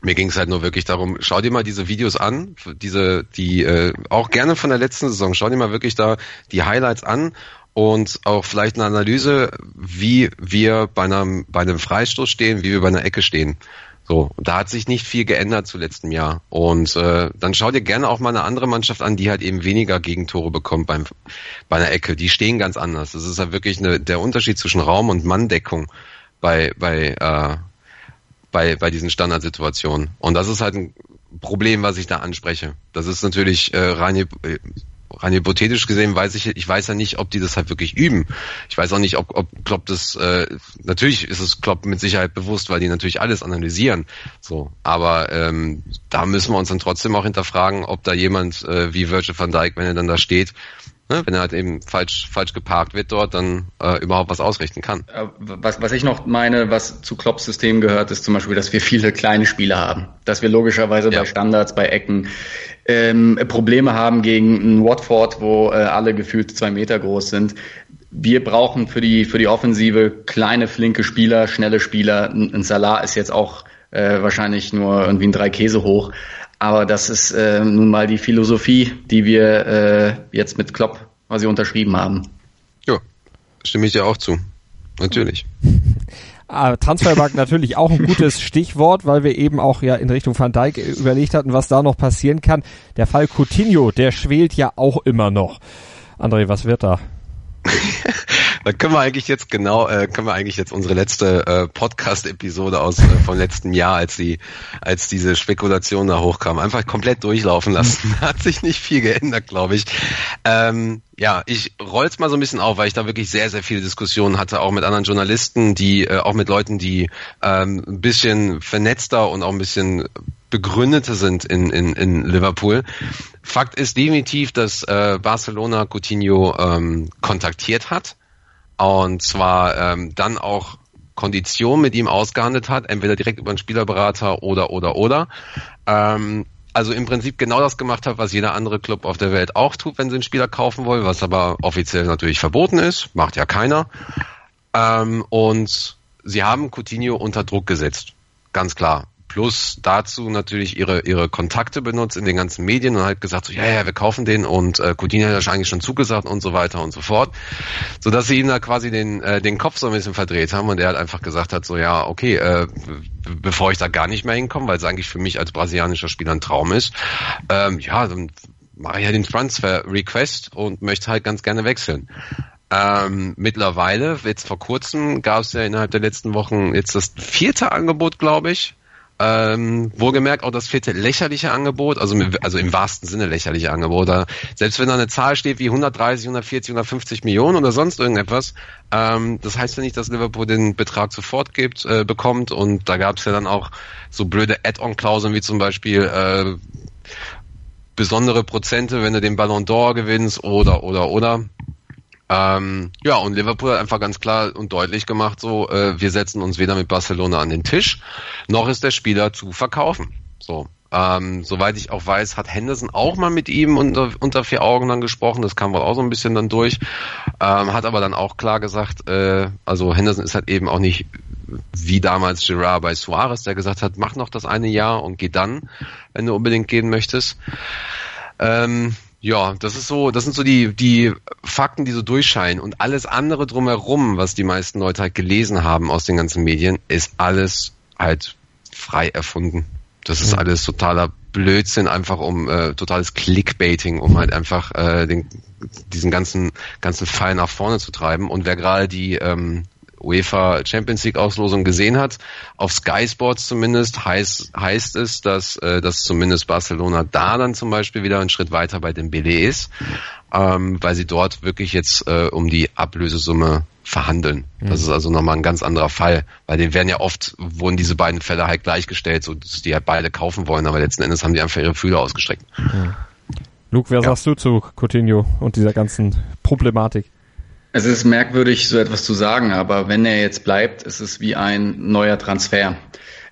E: Mir ging es halt nur wirklich darum, schau dir mal diese Videos an, diese, die äh, auch gerne von der letzten Saison, schau dir mal wirklich da die Highlights an und auch vielleicht eine Analyse, wie wir bei einem, bei einem Freistoß stehen, wie wir bei einer Ecke stehen. So, da hat sich nicht viel geändert zu letztem Jahr. Und äh, dann schau dir gerne auch mal eine andere Mannschaft an, die halt eben weniger Gegentore bekommt beim, bei einer Ecke. Die stehen ganz anders. Das ist halt wirklich eine, der Unterschied zwischen Raum und Manndeckung bei, bei, äh, bei, bei diesen Standardsituationen. Und das ist halt ein Problem, was ich da anspreche. Das ist natürlich äh, rein rein hypothetisch gesehen weiß ich, ich weiß ja nicht, ob die das halt wirklich üben. Ich weiß auch nicht, ob, ob Klopp das, äh, natürlich ist es Klopp mit Sicherheit bewusst, weil die natürlich alles analysieren. So, aber ähm, da müssen wir uns dann trotzdem auch hinterfragen, ob da jemand äh, wie Virgil van Dijk, wenn er dann da steht, ne, wenn er halt eben falsch, falsch geparkt wird dort, dann äh, überhaupt was ausrichten kann.
F: Äh, was, was ich noch meine, was zu Klopps System gehört, ist zum Beispiel, dass wir viele kleine Spieler haben. Dass wir logischerweise ja. bei Standards, bei Ecken ähm, Probleme haben gegen einen Watford, wo äh, alle gefühlt zwei Meter groß sind. Wir brauchen für die, für die Offensive kleine, flinke Spieler, schnelle Spieler. Ein, Salah ist jetzt auch äh, wahrscheinlich nur irgendwie ein drei Käse hoch. Aber das ist äh, nun mal die Philosophie, die wir äh, jetzt mit Klopp quasi unterschrieben haben.
E: Ja, stimme ich dir auch zu. Natürlich.
D: Ah, Transfermarkt natürlich auch ein gutes Stichwort, weil wir eben auch ja in Richtung Van Dijk überlegt hatten, was da noch passieren kann. Der Fall Coutinho, der schwelt ja auch immer noch. André, was wird da?
E: da können wir eigentlich jetzt genau, äh, können wir eigentlich jetzt unsere letzte äh, Podcast-Episode aus äh, vom letzten Jahr, als die, als diese Spekulation da hochkam, einfach komplett durchlaufen lassen. Hat sich nicht viel geändert, glaube ich. Ähm, ja, ich roll's mal so ein bisschen auf, weil ich da wirklich sehr, sehr viele Diskussionen hatte, auch mit anderen Journalisten, die, äh, auch mit Leuten, die ähm, ein bisschen vernetzter und auch ein bisschen begründeter sind in, in, in Liverpool. Fakt ist definitiv, dass äh, Barcelona Coutinho ähm, kontaktiert hat und zwar ähm, dann auch Konditionen mit ihm ausgehandelt hat, entweder direkt über einen Spielerberater oder oder oder. Ähm, also im Prinzip genau das gemacht hat, was jeder andere Club auf der Welt auch tut, wenn sie einen Spieler kaufen wollen, was aber offiziell natürlich verboten ist, macht ja keiner. Ähm, und sie haben Coutinho unter Druck gesetzt, ganz klar. Plus dazu natürlich ihre, ihre Kontakte benutzt in den ganzen Medien und halt gesagt, so, ja, ja, wir kaufen den und äh, Coutinho hat ja eigentlich schon zugesagt und so weiter und so fort. So dass sie ihm da quasi den, äh, den Kopf so ein bisschen verdreht haben und er halt einfach gesagt hat, so, ja, okay, äh, bevor ich da gar nicht mehr hinkomme, weil es eigentlich für mich als brasilianischer Spieler ein Traum ist, ähm, ja, dann mache ich ja den Transfer-Request und möchte halt ganz gerne wechseln. Ähm, mittlerweile, jetzt vor kurzem, gab es ja innerhalb der letzten Wochen jetzt das vierte Angebot, glaube ich, ähm, wohlgemerkt auch das vierte lächerliche Angebot, also, also im wahrsten Sinne lächerliche Angebot. Da, selbst wenn da eine Zahl steht wie 130, 140, 150 Millionen oder sonst irgendetwas, ähm, das heißt ja nicht, dass Liverpool den Betrag sofort gibt, äh, bekommt. Und da gab es ja dann auch so blöde Add-on-Klauseln wie zum Beispiel äh, besondere Prozente, wenn du den Ballon d'Or gewinnst oder oder oder. Ähm, ja, und Liverpool hat einfach ganz klar und deutlich gemacht, so, äh, wir setzen uns weder mit Barcelona an den Tisch, noch ist der Spieler zu verkaufen. So. Ähm, soweit ich auch weiß, hat Henderson auch mal mit ihm unter, unter vier Augen dann gesprochen. Das kam wohl auch so ein bisschen dann durch. Ähm, hat aber dann auch klar gesagt, äh, also Henderson ist halt eben auch nicht wie damals Gerard bei Suarez, der gesagt hat, mach noch das eine Jahr und geh dann, wenn du unbedingt gehen möchtest. Ähm, ja, das ist so, das sind so die, die Fakten, die so durchscheinen. Und alles andere drumherum, was die meisten Leute halt gelesen haben aus den ganzen Medien, ist alles halt frei erfunden. Das ist mhm. alles totaler Blödsinn, einfach um äh, totales Clickbaiting, um halt einfach äh, den, diesen ganzen ganzen Fall nach vorne zu treiben. Und wer gerade die ähm, UEFA Champions League Auslosung gesehen hat. Auf Sky Sports zumindest heißt, heißt es, dass, äh, dass zumindest Barcelona da dann zum Beispiel wieder einen Schritt weiter bei dem Dembele ist, ähm, weil sie dort wirklich jetzt äh, um die Ablösesumme verhandeln. Mhm. Das ist also nochmal ein ganz anderer Fall, weil die werden ja oft, wurden diese beiden Fälle halt gleichgestellt, so dass die halt beide kaufen wollen, aber letzten Endes haben die einfach ihre Fühler ausgestreckt. Mhm.
D: Luke, wer ja. sagst du zu Coutinho und dieser ganzen Problematik?
F: Es ist merkwürdig, so etwas zu sagen, aber wenn er jetzt bleibt, ist es wie ein neuer Transfer,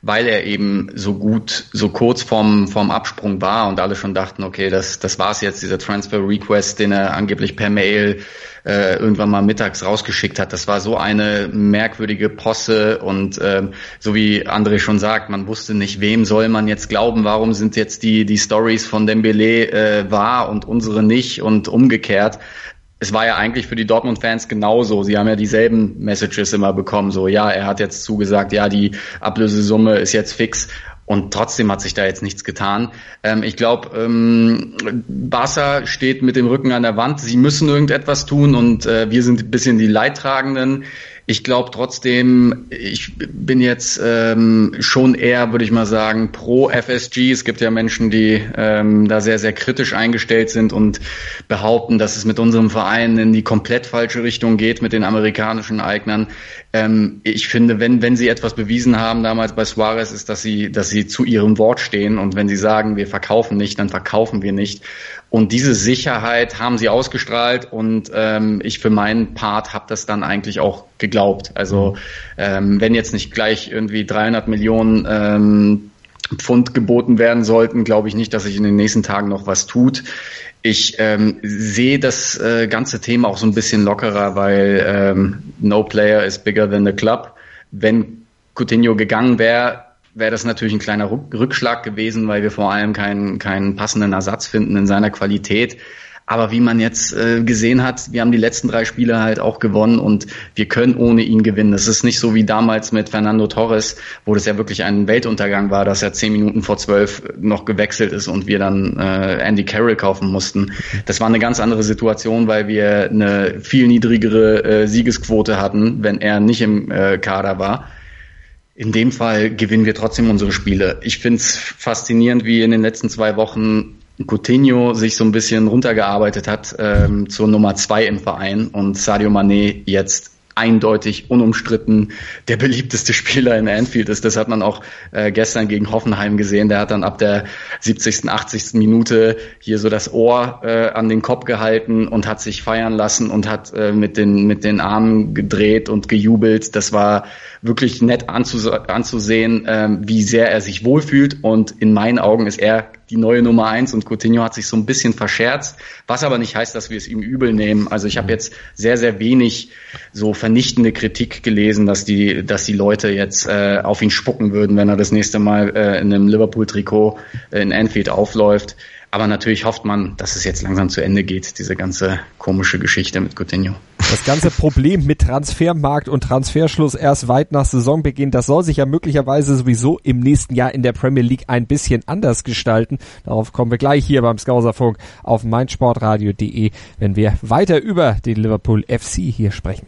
F: weil er eben so gut, so kurz vorm, vorm Absprung war und alle schon dachten, okay, das, das war's jetzt, dieser Transfer Request, den er angeblich per Mail äh, irgendwann mal mittags rausgeschickt hat. Das war so eine merkwürdige Posse und ähm, so wie André schon sagt, man wusste nicht, wem soll man jetzt glauben, warum sind jetzt die, die Stories von Dembele äh, wahr und unsere nicht und umgekehrt es war ja eigentlich für die Dortmund-Fans genauso. Sie haben ja dieselben Messages immer bekommen. So, ja, er hat jetzt zugesagt, ja, die Ablösesumme ist jetzt fix. Und trotzdem hat sich da jetzt nichts getan. Ähm, ich glaube, ähm, Barca steht mit dem Rücken an der Wand. Sie müssen irgendetwas tun und äh, wir sind ein bisschen die Leidtragenden. Ich glaube trotzdem, ich bin jetzt ähm, schon eher, würde ich mal sagen, pro FSG. Es gibt ja Menschen, die ähm, da sehr, sehr kritisch eingestellt sind und behaupten, dass es mit unserem Verein in die komplett falsche Richtung geht mit den amerikanischen Eignern. Ähm, ich finde, wenn, wenn sie etwas bewiesen haben damals bei Suarez, ist, dass sie, dass sie zu ihrem Wort stehen und wenn sie sagen, wir verkaufen nicht, dann verkaufen wir nicht. Und diese Sicherheit haben sie ausgestrahlt und ähm, ich für meinen Part habe das dann eigentlich auch geglaubt. Also ähm, wenn jetzt nicht gleich irgendwie 300 Millionen ähm, Pfund geboten werden sollten, glaube ich nicht, dass sich in den nächsten Tagen noch was tut. Ich ähm, sehe das äh, ganze Thema auch so ein bisschen lockerer, weil ähm, no player is bigger than the club. Wenn Coutinho gegangen wäre, wäre das natürlich ein kleiner Rückschlag gewesen, weil wir vor allem keinen, keinen passenden Ersatz finden in seiner Qualität. Aber wie man jetzt äh, gesehen hat, wir haben die letzten drei Spiele halt auch gewonnen und wir können ohne ihn gewinnen. Das ist nicht so wie damals mit Fernando Torres, wo das ja wirklich ein Weltuntergang war, dass er zehn Minuten vor zwölf noch gewechselt ist und wir dann äh, Andy Carroll kaufen mussten. Das war eine ganz andere Situation, weil wir eine viel niedrigere äh, Siegesquote hatten, wenn er nicht im äh, Kader war. In dem Fall gewinnen wir trotzdem unsere Spiele. Ich finde es faszinierend, wie in den letzten zwei Wochen Coutinho sich so ein bisschen runtergearbeitet hat ähm, zur Nummer zwei im Verein und Sadio Mané jetzt eindeutig, unumstritten der beliebteste Spieler in Anfield ist. Das hat man auch äh, gestern gegen Hoffenheim gesehen. Der hat dann ab der 70., 80. Minute hier so das Ohr äh, an den Kopf gehalten und hat sich feiern lassen und hat äh, mit, den, mit den Armen gedreht und gejubelt. Das war wirklich nett anzusehen, äh, wie sehr er sich wohlfühlt. Und in meinen Augen ist er die neue Nummer eins und Coutinho hat sich so ein bisschen verscherzt, was aber nicht heißt, dass wir es ihm übel nehmen. Also ich habe jetzt sehr, sehr wenig so vernichtende Kritik gelesen, dass die, dass die Leute jetzt äh, auf ihn spucken würden, wenn er das nächste Mal äh, in einem Liverpool-Trikot äh, in Anfield aufläuft. Aber natürlich hofft man, dass es jetzt langsam zu Ende geht, diese ganze komische Geschichte mit Coutinho.
D: Das ganze Problem mit Transfermarkt und Transferschluss erst weit nach Saisonbeginn, das soll sich ja möglicherweise sowieso im nächsten Jahr in der Premier League ein bisschen anders gestalten. Darauf kommen wir gleich hier beim Skauserfunk auf meinsportradio.de, wenn wir weiter über den Liverpool FC hier sprechen.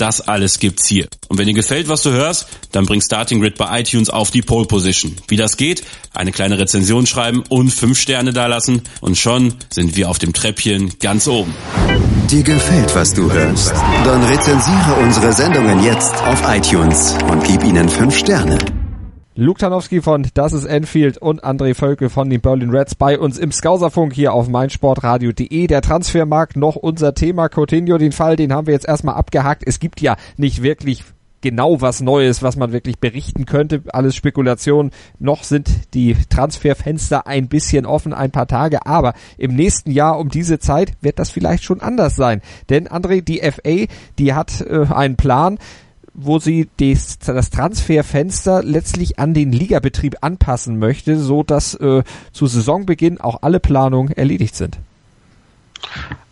G: das alles gibt's hier. Und wenn dir gefällt, was du hörst, dann bring Starting Grid bei iTunes auf die Pole Position. Wie das geht? Eine kleine Rezension schreiben und fünf Sterne dalassen und schon sind wir auf dem Treppchen ganz oben.
A: Dir gefällt, was du hörst? Dann rezensiere unsere Sendungen jetzt auf iTunes und gib ihnen fünf Sterne.
D: Luke Tanowski von Das ist Enfield und André Völkel von den Berlin Reds bei uns im Skauserfunk hier auf meinsportradio.de. Der Transfermarkt noch unser Thema. Coutinho, den Fall, den haben wir jetzt erstmal abgehakt. Es gibt ja nicht wirklich genau was Neues, was man wirklich berichten könnte. Alles Spekulation. Noch sind die Transferfenster ein bisschen offen, ein paar Tage. Aber im nächsten Jahr um diese Zeit wird das vielleicht schon anders sein. Denn André, die FA, die hat äh, einen Plan wo sie des, das Transferfenster letztlich an den Ligabetrieb anpassen möchte, so dass äh, zu Saisonbeginn auch alle Planungen erledigt sind.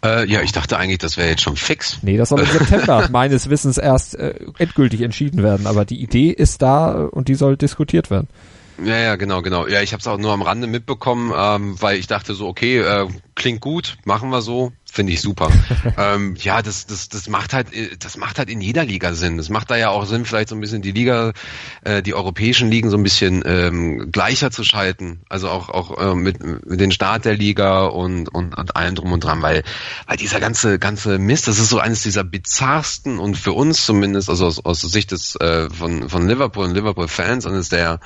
E: Äh, ja, ich dachte eigentlich, das wäre jetzt schon fix.
D: Nee, das soll im September meines Wissens erst äh, endgültig entschieden werden. Aber die Idee ist da und die soll diskutiert werden.
E: Ja, ja, genau, genau. Ja, ich habe es auch nur am Rande mitbekommen, ähm, weil ich dachte so, okay, äh, klingt gut, machen wir so, finde ich super. ähm, ja, das, das, das macht halt, äh, das macht halt in jeder Liga Sinn. Das macht da ja auch Sinn, vielleicht so ein bisschen die Liga, äh, die europäischen Ligen so ein bisschen ähm, gleicher zu schalten. Also auch auch äh, mit, mit den Start der Liga und, und und allem drum und dran, weil weil dieser ganze ganze Mist, das ist so eines dieser bizarrsten und für uns zumindest, also aus, aus Sicht des äh, von von Liverpool und Liverpool Fans eines der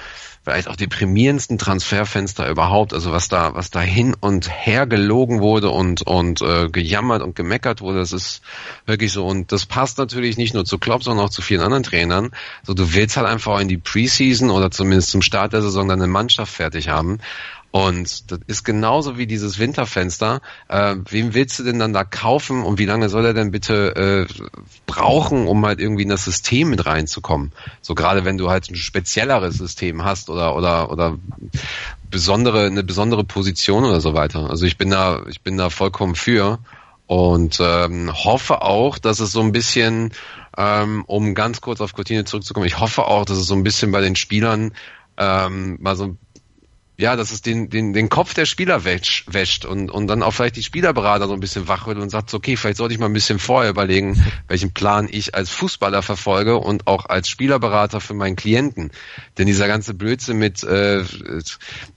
E: vielleicht auch deprimierendsten Transferfenster überhaupt. Also was da, was da hin und her gelogen wurde und und äh, gejammert und gemeckert wurde, das ist wirklich so. Und das passt natürlich nicht nur zu Klopp, sondern auch zu vielen anderen Trainern. So, du willst halt einfach in die Preseason oder zumindest zum Start der Saison deine Mannschaft fertig haben. Und das ist genauso wie dieses Winterfenster. Äh, wem willst du denn dann da kaufen und wie lange soll er denn bitte äh, brauchen, um halt irgendwie in das System mit reinzukommen? So gerade wenn du halt ein spezielleres System hast oder oder oder besondere eine besondere Position oder so weiter. Also ich bin da ich bin da vollkommen für und ähm, hoffe auch, dass es so ein bisschen, ähm, um ganz kurz auf Coutinho zurückzukommen, ich hoffe auch, dass es so ein bisschen bei den Spielern ähm, mal so ja, dass es den, den, den Kopf der Spieler wäsch, wäscht und, und dann auch vielleicht die Spielerberater so ein bisschen wachrüttelt und sagt, so, okay, vielleicht sollte ich mal ein bisschen vorher überlegen, welchen Plan ich als Fußballer verfolge und auch als Spielerberater für meinen Klienten. Denn dieser ganze Blödsinn mit, äh,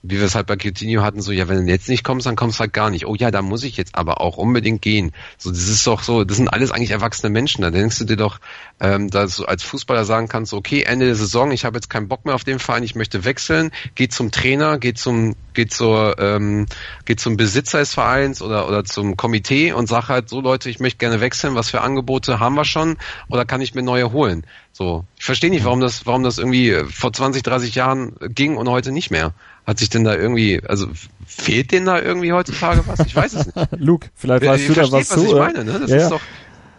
E: wie wir es halt bei Coutinho hatten, so, ja, wenn du jetzt nicht kommst, dann kommst du halt gar nicht. Oh ja, da muss ich jetzt aber auch unbedingt gehen. So, das ist doch so, das sind alles eigentlich erwachsene Menschen. Da denkst du dir doch, ähm, dass du als Fußballer sagen kannst, okay, Ende der Saison, ich habe jetzt keinen Bock mehr auf den Verein, ich möchte wechseln, geh zum Trainer, geh zum, geh zur, ähm, geh zum Besitzer des Vereins oder, oder zum Komitee und sag halt, so Leute, ich möchte gerne wechseln, was für Angebote haben wir schon oder kann ich mir neue holen? So, ich verstehe nicht, warum das, warum das irgendwie vor 20, 30 Jahren ging und heute nicht mehr. Hat sich denn da irgendwie, also fehlt denen da irgendwie heutzutage was? Ich weiß es nicht.
D: Luke, vielleicht weißt du da was, was zu.
E: Ich meine, ne? Das
D: ja,
E: ist doch,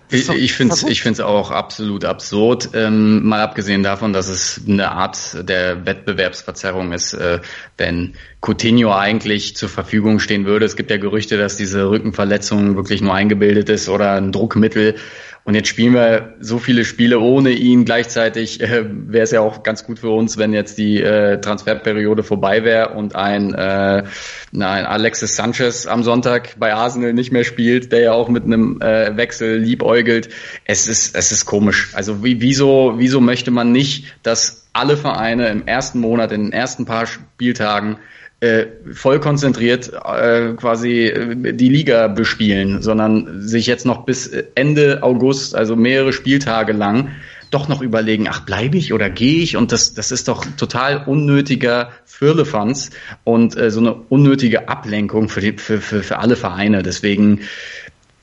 F: ich, ich finde es ich find's auch absolut absurd, ähm, mal abgesehen davon, dass es eine Art der Wettbewerbsverzerrung ist, äh, wenn Coutinho eigentlich zur Verfügung stehen würde. Es gibt ja Gerüchte, dass diese Rückenverletzung wirklich nur eingebildet ist oder ein Druckmittel und jetzt spielen wir so viele Spiele ohne ihn. Gleichzeitig äh, wäre es ja auch ganz gut für uns, wenn jetzt die äh, Transferperiode vorbei wäre und ein, äh, nein, Alexis Sanchez am Sonntag bei Arsenal nicht mehr spielt, der ja auch mit einem äh, Wechsel liebäugelt. Es ist, es ist komisch. Also wie, wieso, wieso möchte man nicht, dass alle Vereine im ersten Monat, in den ersten paar Spieltagen äh, voll konzentriert äh, quasi äh, die Liga bespielen, sondern sich jetzt noch bis Ende August, also mehrere Spieltage lang, doch noch überlegen, ach, bleibe ich oder gehe ich? Und das, das ist doch total unnötiger Firlefanz und äh, so eine unnötige Ablenkung für, die, für, für, für alle Vereine. Deswegen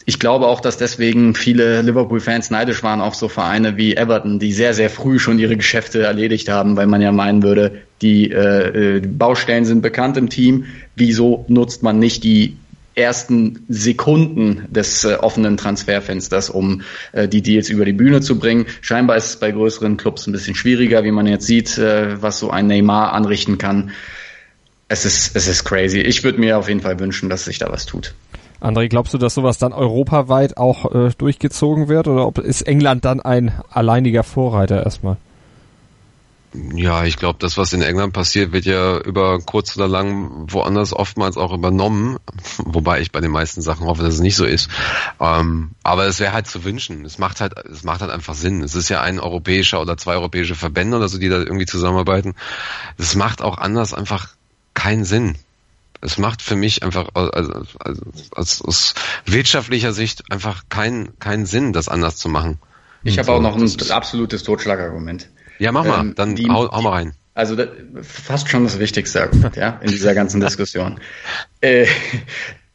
F: ich glaube auch, dass deswegen viele Liverpool-Fans neidisch waren auf so Vereine wie Everton, die sehr, sehr früh schon ihre Geschäfte erledigt haben, weil man ja meinen würde, die, äh, die Baustellen sind bekannt im Team. Wieso nutzt man nicht die ersten Sekunden des äh, offenen Transferfensters, um äh, die Deals über die Bühne zu bringen. Scheinbar ist es bei größeren Clubs ein bisschen schwieriger, wie man jetzt sieht, äh, was so ein Neymar anrichten kann. Es ist, es ist crazy. Ich würde mir auf jeden Fall wünschen, dass sich da was tut.
D: André, glaubst du, dass sowas dann europaweit auch äh, durchgezogen wird oder ob ist England dann ein alleiniger Vorreiter erstmal?
E: Ja, ich glaube, das, was in England passiert, wird ja über kurz oder lang woanders oftmals auch übernommen. Wobei ich bei den meisten Sachen hoffe, dass es nicht so ist. Ähm, aber es wäre halt zu wünschen. Es macht halt, es macht halt einfach Sinn. Es ist ja ein europäischer oder zwei europäische Verbände oder so, die da irgendwie zusammenarbeiten. Es macht auch anders einfach keinen Sinn. Es macht für mich einfach also, also, aus, aus wirtschaftlicher Sicht einfach keinen keinen Sinn, das anders zu machen.
F: Ich habe so, auch noch ein absolutes Totschlagargument.
E: Ja, mach mal, ähm, dann die, hau, hau, mal rein.
F: Also das, fast schon das wichtigste Argument, ja, in dieser ganzen Diskussion. Äh,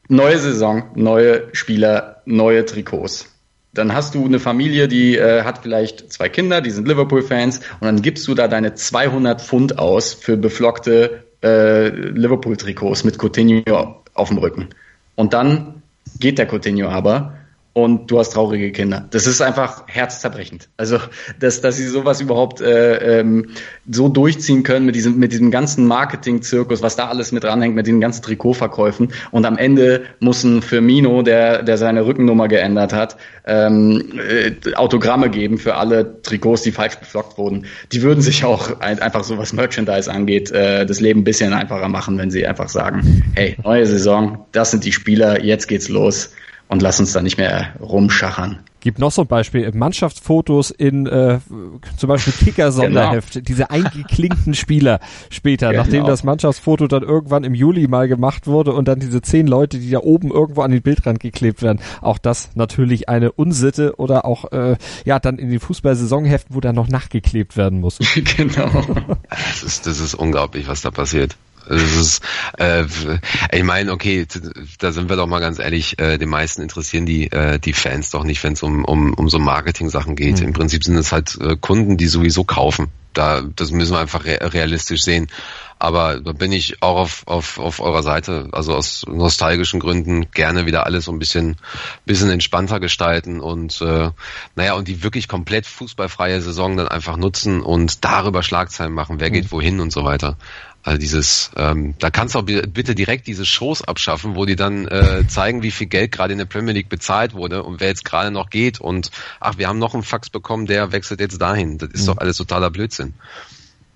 F: neue Saison, neue Spieler, neue Trikots. Dann hast du eine Familie, die äh, hat vielleicht zwei Kinder, die sind Liverpool-Fans, und dann gibst du da deine 200 Pfund aus für beflockte äh, Liverpool-Trikots mit Coutinho auf dem Rücken. Und dann geht der Coutinho aber und du hast traurige Kinder. Das ist einfach herzzerbrechend. Also, dass, dass sie sowas überhaupt äh, ähm, so durchziehen können mit diesem, mit diesem ganzen Marketing-Zirkus, was da alles mit dranhängt, mit den ganzen Trikotverkäufen. Und am Ende muss ein Firmino, der, der seine Rückennummer geändert hat, ähm, äh, Autogramme geben für alle Trikots, die falsch beflockt wurden. Die würden sich auch ein, einfach so was Merchandise angeht, äh, das Leben ein bisschen einfacher machen, wenn sie einfach sagen, hey, neue Saison, das sind die Spieler, jetzt geht's los und lass uns da nicht mehr rumschachern.
D: Gibt noch so ein Beispiel, Mannschaftsfotos in äh, zum Beispiel Kicker-Sonderheft, genau. diese eingeklinkten Spieler später, genau. nachdem das Mannschaftsfoto dann irgendwann im Juli mal gemacht wurde und dann diese zehn Leute, die da oben irgendwo an den Bildrand geklebt werden. Auch das natürlich eine Unsitte oder auch äh, ja dann in den Fußball-Saisonheften, wo dann noch nachgeklebt werden muss.
E: genau. Das ist, das ist unglaublich, was da passiert. Ist, äh, ich meine, okay, da sind wir doch mal ganz ehrlich, äh, den meisten interessieren die, äh, die Fans doch nicht, wenn es um, um, um so Marketing-Sachen geht. Mhm. Im Prinzip sind es halt äh, Kunden, die sowieso kaufen. Da, das müssen wir einfach re realistisch sehen. Aber da bin ich auch auf, auf, auf eurer Seite, also aus nostalgischen Gründen gerne wieder alles so ein bisschen, bisschen entspannter gestalten und äh, naja, und die wirklich komplett fußballfreie Saison dann einfach nutzen und darüber Schlagzeilen machen, wer geht mhm. wohin und so weiter. Also dieses, ähm, da kannst du auch bitte direkt diese Shows abschaffen, wo die dann äh, zeigen, wie viel Geld gerade in der Premier League bezahlt wurde und wer jetzt gerade noch geht und ach, wir haben noch einen Fax bekommen, der wechselt jetzt dahin. Das ist mhm. doch alles totaler Blödsinn.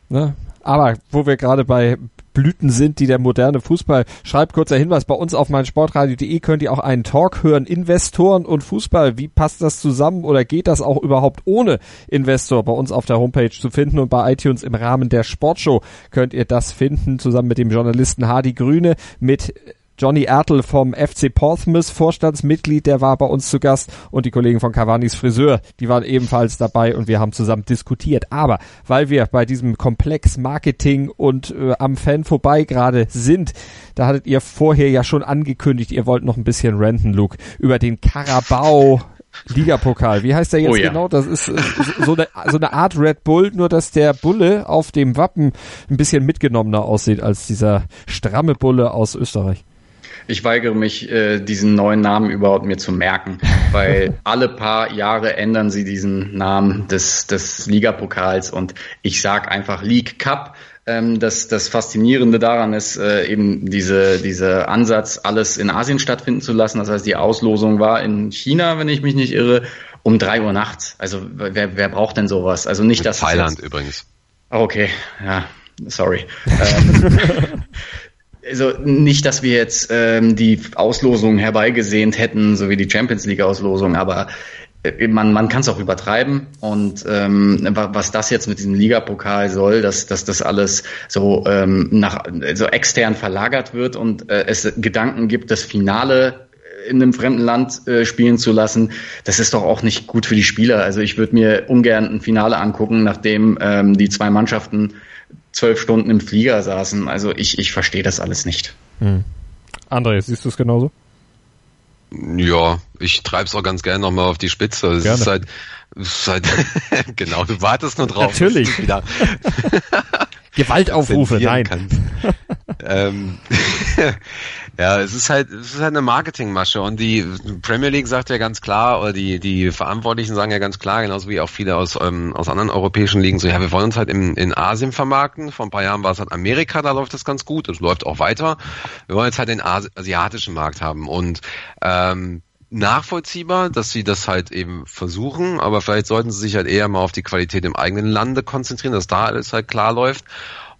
D: Ne? Aber wo wir gerade bei Blüten sind, die der moderne Fußball schreibt. Kurzer Hinweis, bei uns auf meinsportradio.de könnt ihr auch einen Talk hören. Investoren und Fußball, wie passt das zusammen oder geht das auch überhaupt ohne Investor bei uns auf der Homepage zu finden und bei iTunes im Rahmen der Sportshow könnt ihr das finden, zusammen mit dem Journalisten Hardy Grüne, mit Johnny Ertel vom FC Portsmouth, Vorstandsmitglied, der war bei uns zu Gast und die Kollegen von Cavani's Friseur, die waren ebenfalls dabei und wir haben zusammen diskutiert. Aber weil wir bei diesem Komplex Marketing und äh, am Fan vorbei gerade sind, da hattet ihr vorher ja schon angekündigt, ihr wollt noch ein bisschen renten, Luke, über den Carabao Ligapokal. Wie heißt der jetzt oh, ja. genau? Das ist so eine, so eine Art Red Bull, nur dass der Bulle auf dem Wappen ein bisschen mitgenommener aussieht als dieser stramme Bulle aus Österreich.
F: Ich weigere mich, äh, diesen neuen Namen überhaupt mir zu merken, weil alle paar Jahre ändern sie diesen Namen des, des Ligapokals und ich sag einfach League Cup. Ähm, das, das Faszinierende daran ist äh, eben diese, dieser Ansatz, alles in Asien stattfinden zu lassen. Das heißt, die Auslosung war in China, wenn ich mich nicht irre, um drei Uhr nachts. Also wer, wer braucht denn sowas? Also nicht, dass
E: Thailand übrigens.
F: Okay, ja, sorry. ähm, also nicht, dass wir jetzt ähm, die Auslosung herbeigesehnt hätten, so wie die Champions League Auslosung, aber äh, man, man kann es auch übertreiben und ähm, was das jetzt mit diesem Ligapokal soll, dass, dass das alles so ähm, nach so extern verlagert wird und äh, es Gedanken gibt, das Finale in einem fremden Land äh, spielen zu lassen, das ist doch auch nicht gut für die Spieler. Also ich würde mir ungern ein Finale angucken, nachdem ähm, die zwei Mannschaften zwölf Stunden im Flieger saßen. Also ich, ich verstehe das alles nicht. Hm.
D: André, siehst du es genauso?
E: Ja, ich treib's auch ganz gerne nochmal auf die Spitze. Es gerne. ist halt, halt genau, du wartest nur drauf.
D: Natürlich. Wieder Gewaltaufrufe, nein.
E: ähm, ja, es ist halt, es ist halt eine Marketingmasche und die Premier League sagt ja ganz klar, oder die, die Verantwortlichen sagen ja ganz klar, genauso wie auch viele aus, ähm, aus anderen europäischen Ligen, so, ja, wir wollen uns halt in, in Asien vermarkten. Vor ein paar Jahren war es halt Amerika, da läuft das ganz gut, es läuft auch weiter. Wir wollen jetzt halt den Asi asiatischen Markt haben und, ähm, nachvollziehbar, dass sie das halt eben versuchen, aber vielleicht sollten sie sich halt eher mal auf die Qualität im eigenen Lande konzentrieren, dass da alles halt klar läuft.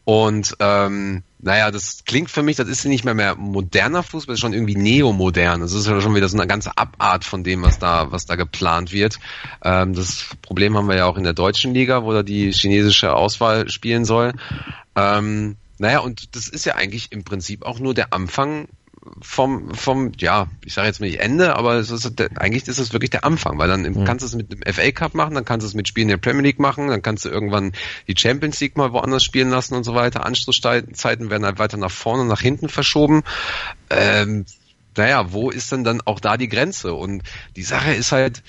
E: Und ähm, naja, das klingt für mich, das ist nicht mehr mehr moderner Fußball, das ist schon irgendwie neomodern. Das ist ja schon wieder so eine ganze Abart von dem, was da, was da geplant wird. Ähm, das Problem haben wir ja auch in der deutschen Liga, wo da die chinesische Auswahl spielen soll. Ähm, naja, und das ist ja eigentlich im Prinzip auch nur der Anfang vom, vom, ja, ich sage jetzt nicht Ende, aber ist, eigentlich ist es wirklich der Anfang, weil dann mhm. kannst du es mit dem FA Cup machen, dann kannst du es mit Spielen der Premier League machen, dann kannst du irgendwann die Champions League mal woanders spielen lassen und so weiter. Anschlusszeiten werden halt weiter nach vorne und nach hinten verschoben. Ähm, naja, wo ist denn dann auch da die Grenze? Und die Sache ist halt,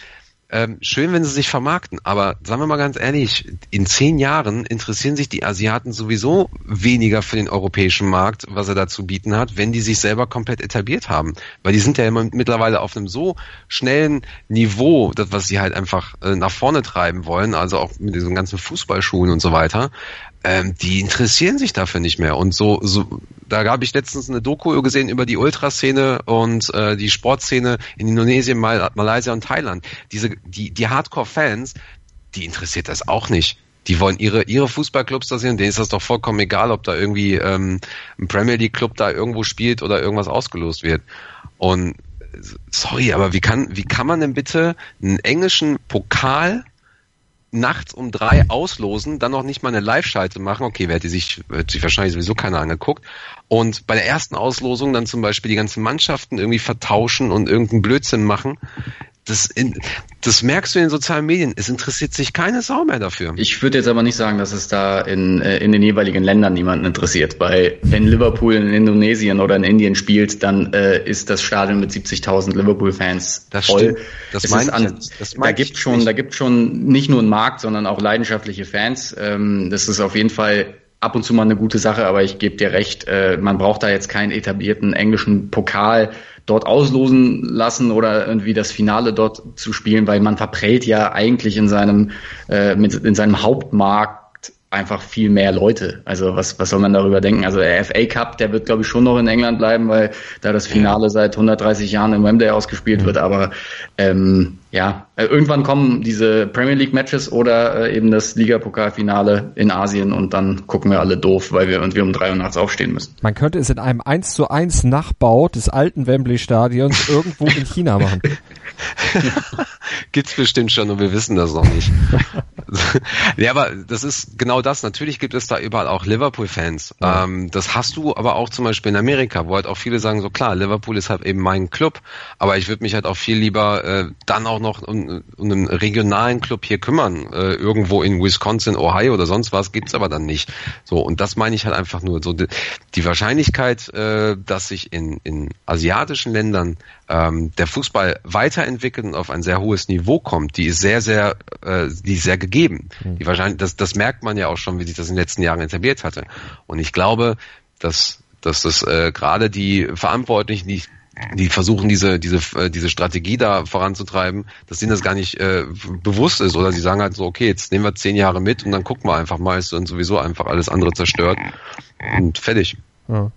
E: ähm, schön, wenn sie sich vermarkten, aber sagen wir mal ganz ehrlich, in zehn Jahren interessieren sich die Asiaten sowieso weniger für den europäischen Markt, was er da zu bieten hat, wenn die sich selber komplett etabliert haben. Weil die sind ja immer mittlerweile auf einem so schnellen Niveau, das, was sie halt einfach äh, nach vorne treiben wollen, also auch mit diesen ganzen Fußballschulen und so weiter, ähm, die interessieren sich dafür nicht mehr. Und so, so da habe ich letztens eine Doku gesehen über die Ultraszene und äh, die Sportszene in Indonesien, Mal Malaysia und Thailand. Diese, die, die Hardcore-Fans, die interessiert das auch nicht. Die wollen ihre ihre Fußballclubs da sehen, denen ist das doch vollkommen egal, ob da irgendwie ähm, ein Premier League Club da irgendwo spielt oder irgendwas ausgelost wird. Und sorry, aber wie kann wie kann man denn bitte einen englischen Pokal nachts um drei auslosen, dann noch nicht mal eine Live-Schalte machen. Okay, wer hätte sich, hätte sich wahrscheinlich sowieso keiner angeguckt. Und bei der ersten Auslosung dann zum Beispiel die ganzen Mannschaften irgendwie vertauschen und irgendeinen Blödsinn machen das, in, das merkst du in den sozialen Medien. Es interessiert sich keine Sau mehr dafür.
F: Ich würde jetzt aber nicht sagen, dass es da in, äh, in den jeweiligen Ländern niemanden interessiert. Weil wenn Liverpool in Indonesien oder in Indien spielt, dann äh, ist das Stadion mit 70.000 Liverpool-Fans voll.
E: Das, meine an,
F: das da gibt schon, nicht. da gibt schon nicht nur einen Markt, sondern auch leidenschaftliche Fans. Ähm, das ist auf jeden Fall ab und zu mal eine gute Sache, aber ich gebe dir recht, äh, man braucht da jetzt keinen etablierten englischen Pokal dort auslosen lassen oder irgendwie das Finale dort zu spielen, weil man verprellt ja eigentlich in seinem, äh, mit, in seinem Hauptmarkt einfach viel mehr Leute. Also was, was soll man darüber denken? Also der FA Cup, der wird glaube ich schon noch in England bleiben, weil da das Finale seit 130 Jahren im Wembley ausgespielt wird. Aber ähm, ja, äh, irgendwann kommen diese Premier League Matches oder äh, eben das Ligapokalfinale in Asien und dann gucken wir alle doof, weil wir irgendwie um drei Uhr nachts aufstehen müssen.
D: Man könnte es in einem 1 zu 1 Nachbau des alten Wembley Stadions irgendwo in China machen.
E: Gibt's bestimmt schon und wir wissen das noch nicht. ja, aber das ist genau das. Natürlich gibt es da überall auch Liverpool-Fans. Ja. Ähm, das hast du aber auch zum Beispiel in Amerika, wo halt auch viele sagen so, klar, Liverpool ist halt eben mein Club, aber ich würde mich halt auch viel lieber äh, dann auch noch um, um einen regionalen Club hier kümmern. Äh, irgendwo in Wisconsin, Ohio oder sonst was gibt's aber dann nicht. So, und das meine ich halt einfach nur. So die, die Wahrscheinlichkeit, äh, dass sich in, in asiatischen Ländern ähm, der Fußball weiterentwickelt und auf ein sehr hohes Niveau kommt, die ist sehr, sehr, äh, die ist sehr gegeben. Mhm. Die wahrscheinlich, das, das merkt man ja auch schon, wie sich das in den letzten Jahren etabliert hatte. Und ich glaube, dass, dass das äh, gerade die Verantwortlichen, die die versuchen diese diese äh, diese Strategie da voranzutreiben, dass denen das gar nicht äh, bewusst ist oder sie sagen halt so okay jetzt nehmen wir zehn Jahre mit und dann gucken wir einfach mal ist dann sowieso einfach alles andere zerstört und fertig.
D: Ja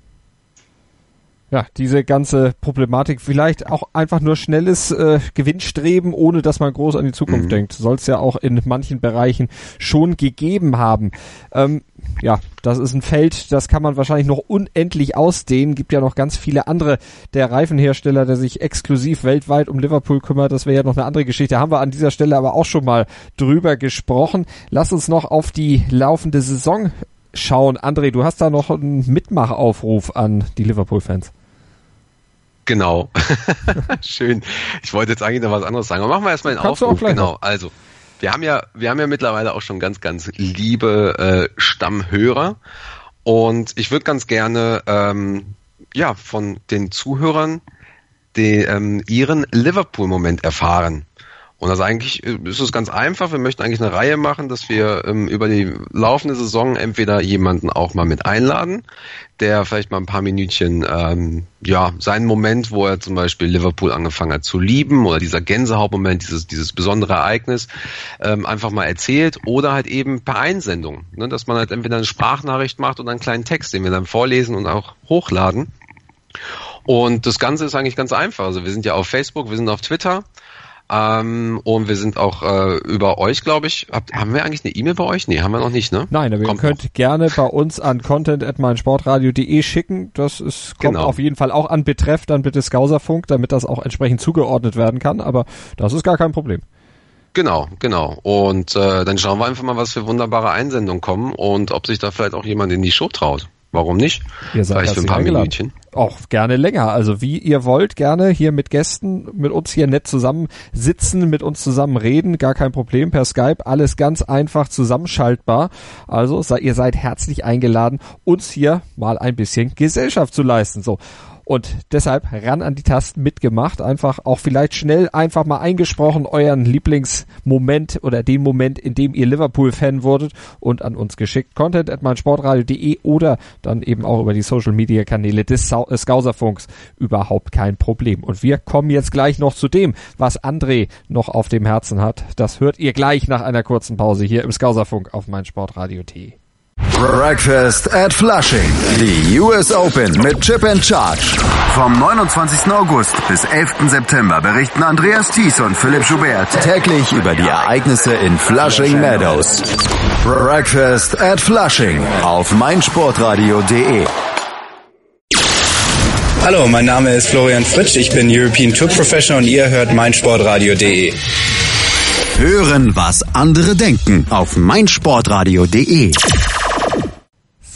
D: ja, diese ganze Problematik, vielleicht auch einfach nur schnelles äh, Gewinnstreben, ohne dass man groß an die Zukunft mhm. denkt. Soll es ja auch in manchen Bereichen schon gegeben haben. Ähm, ja, das ist ein Feld, das kann man wahrscheinlich noch unendlich ausdehnen. Gibt ja noch ganz viele andere der Reifenhersteller, der sich exklusiv weltweit um Liverpool kümmert. Das wäre ja noch eine andere Geschichte. Haben wir an dieser Stelle aber auch schon mal drüber gesprochen. Lass uns noch auf die laufende Saison schauen. André, du hast da noch einen Mitmachaufruf an die Liverpool-Fans.
E: Genau. Schön. Ich wollte jetzt eigentlich noch was anderes sagen. Aber machen wir erstmal einen Aufruf. Genau. Also, wir haben ja, wir haben ja mittlerweile auch schon ganz, ganz liebe äh, Stammhörer. Und ich würde ganz gerne ähm, ja von den Zuhörern die, ähm, ihren Liverpool-Moment erfahren. Und das eigentlich äh, ist es ganz einfach. Wir möchten eigentlich eine Reihe machen, dass wir ähm, über die laufende Saison entweder jemanden auch mal mit einladen, der vielleicht mal ein paar Minütchen, ähm, ja, seinen Moment, wo er zum Beispiel Liverpool angefangen hat zu lieben oder dieser Gänsehautmoment, dieses, dieses besondere Ereignis, ähm, einfach mal erzählt oder halt eben per Einsendung, ne, dass man halt entweder eine Sprachnachricht macht oder einen kleinen Text, den wir dann vorlesen und auch hochladen. Und das Ganze ist eigentlich ganz einfach. Also wir sind ja auf Facebook, wir sind auf Twitter. Ähm, und wir sind auch äh, über euch, glaube ich. Habt, haben wir eigentlich eine E-Mail bei euch? Nee, haben wir noch nicht, ne?
D: Nein, aber kommt ihr könnt noch. gerne bei uns an content.meinsportradio.de schicken. Das ist, kommt genau. auf jeden Fall auch an Betreff, dann bitte Skauserfunk, damit das auch entsprechend zugeordnet werden kann. Aber das ist gar kein Problem.
E: Genau, genau. Und äh, dann schauen wir einfach mal, was für wunderbare Einsendungen kommen und ob sich da vielleicht auch jemand in die Show traut. Warum nicht?
D: Ihr seid Vielleicht für ein paar eingeladen. Minütchen. Auch gerne länger. Also wie ihr wollt, gerne hier mit Gästen, mit uns hier nett zusammen sitzen, mit uns zusammen reden, gar kein Problem per Skype, alles ganz einfach zusammenschaltbar. Also ihr seid herzlich eingeladen, uns hier mal ein bisschen Gesellschaft zu leisten. So. Und deshalb ran an die Tasten mitgemacht, einfach auch vielleicht schnell einfach mal eingesprochen euren Lieblingsmoment oder den Moment, in dem ihr Liverpool-Fan wurdet und an uns geschickt. Content at meinsportradio.de oder dann eben auch über die Social Media Kanäle des äh, Skauserfunks. Überhaupt kein Problem. Und wir kommen jetzt gleich noch zu dem, was André noch auf dem Herzen hat. Das hört ihr gleich nach einer kurzen Pause hier im Skauserfunk auf meinsportradio.de.
A: Breakfast at Flushing. Die US Open mit Chip and Charge. Vom 29. August bis 11. September berichten Andreas Thies und Philipp Schubert täglich über die Ereignisse in Flushing Meadows. Breakfast at Flushing auf meinsportradio.de.
H: Hallo, mein Name ist Florian Fritsch, ich bin European Tour Professional und ihr hört meinsportradio.de.
A: Hören, was andere denken auf meinsportradio.de.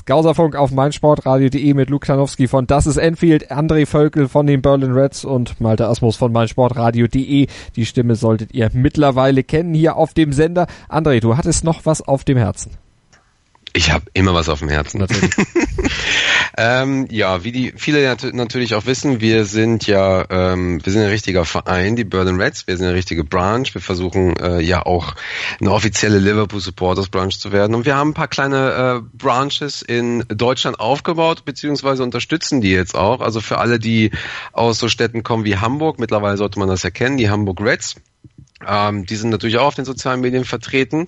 D: Gauserfunk auf meinsportradio.de mit Luke Klanowski von Das ist Enfield, André Völkel von den Berlin Reds und Malte Asmus von meinsportradio.de. Die Stimme solltet ihr mittlerweile kennen hier auf dem Sender. André, du hattest noch was auf dem Herzen.
E: Ich habe immer was auf dem Herzen. Natürlich. ähm, ja, wie die viele natürlich auch wissen, wir sind ja, ähm, wir sind ein richtiger Verein, die Berlin Reds. Wir sind eine richtige Branch. Wir versuchen äh, ja auch eine offizielle Liverpool Supporters Branch zu werden. Und wir haben ein paar kleine äh, Branches in Deutschland aufgebaut, beziehungsweise unterstützen die jetzt auch. Also für alle, die aus so Städten kommen wie Hamburg, mittlerweile sollte man das erkennen, die Hamburg Reds. Ähm, die sind natürlich auch auf den sozialen Medien vertreten.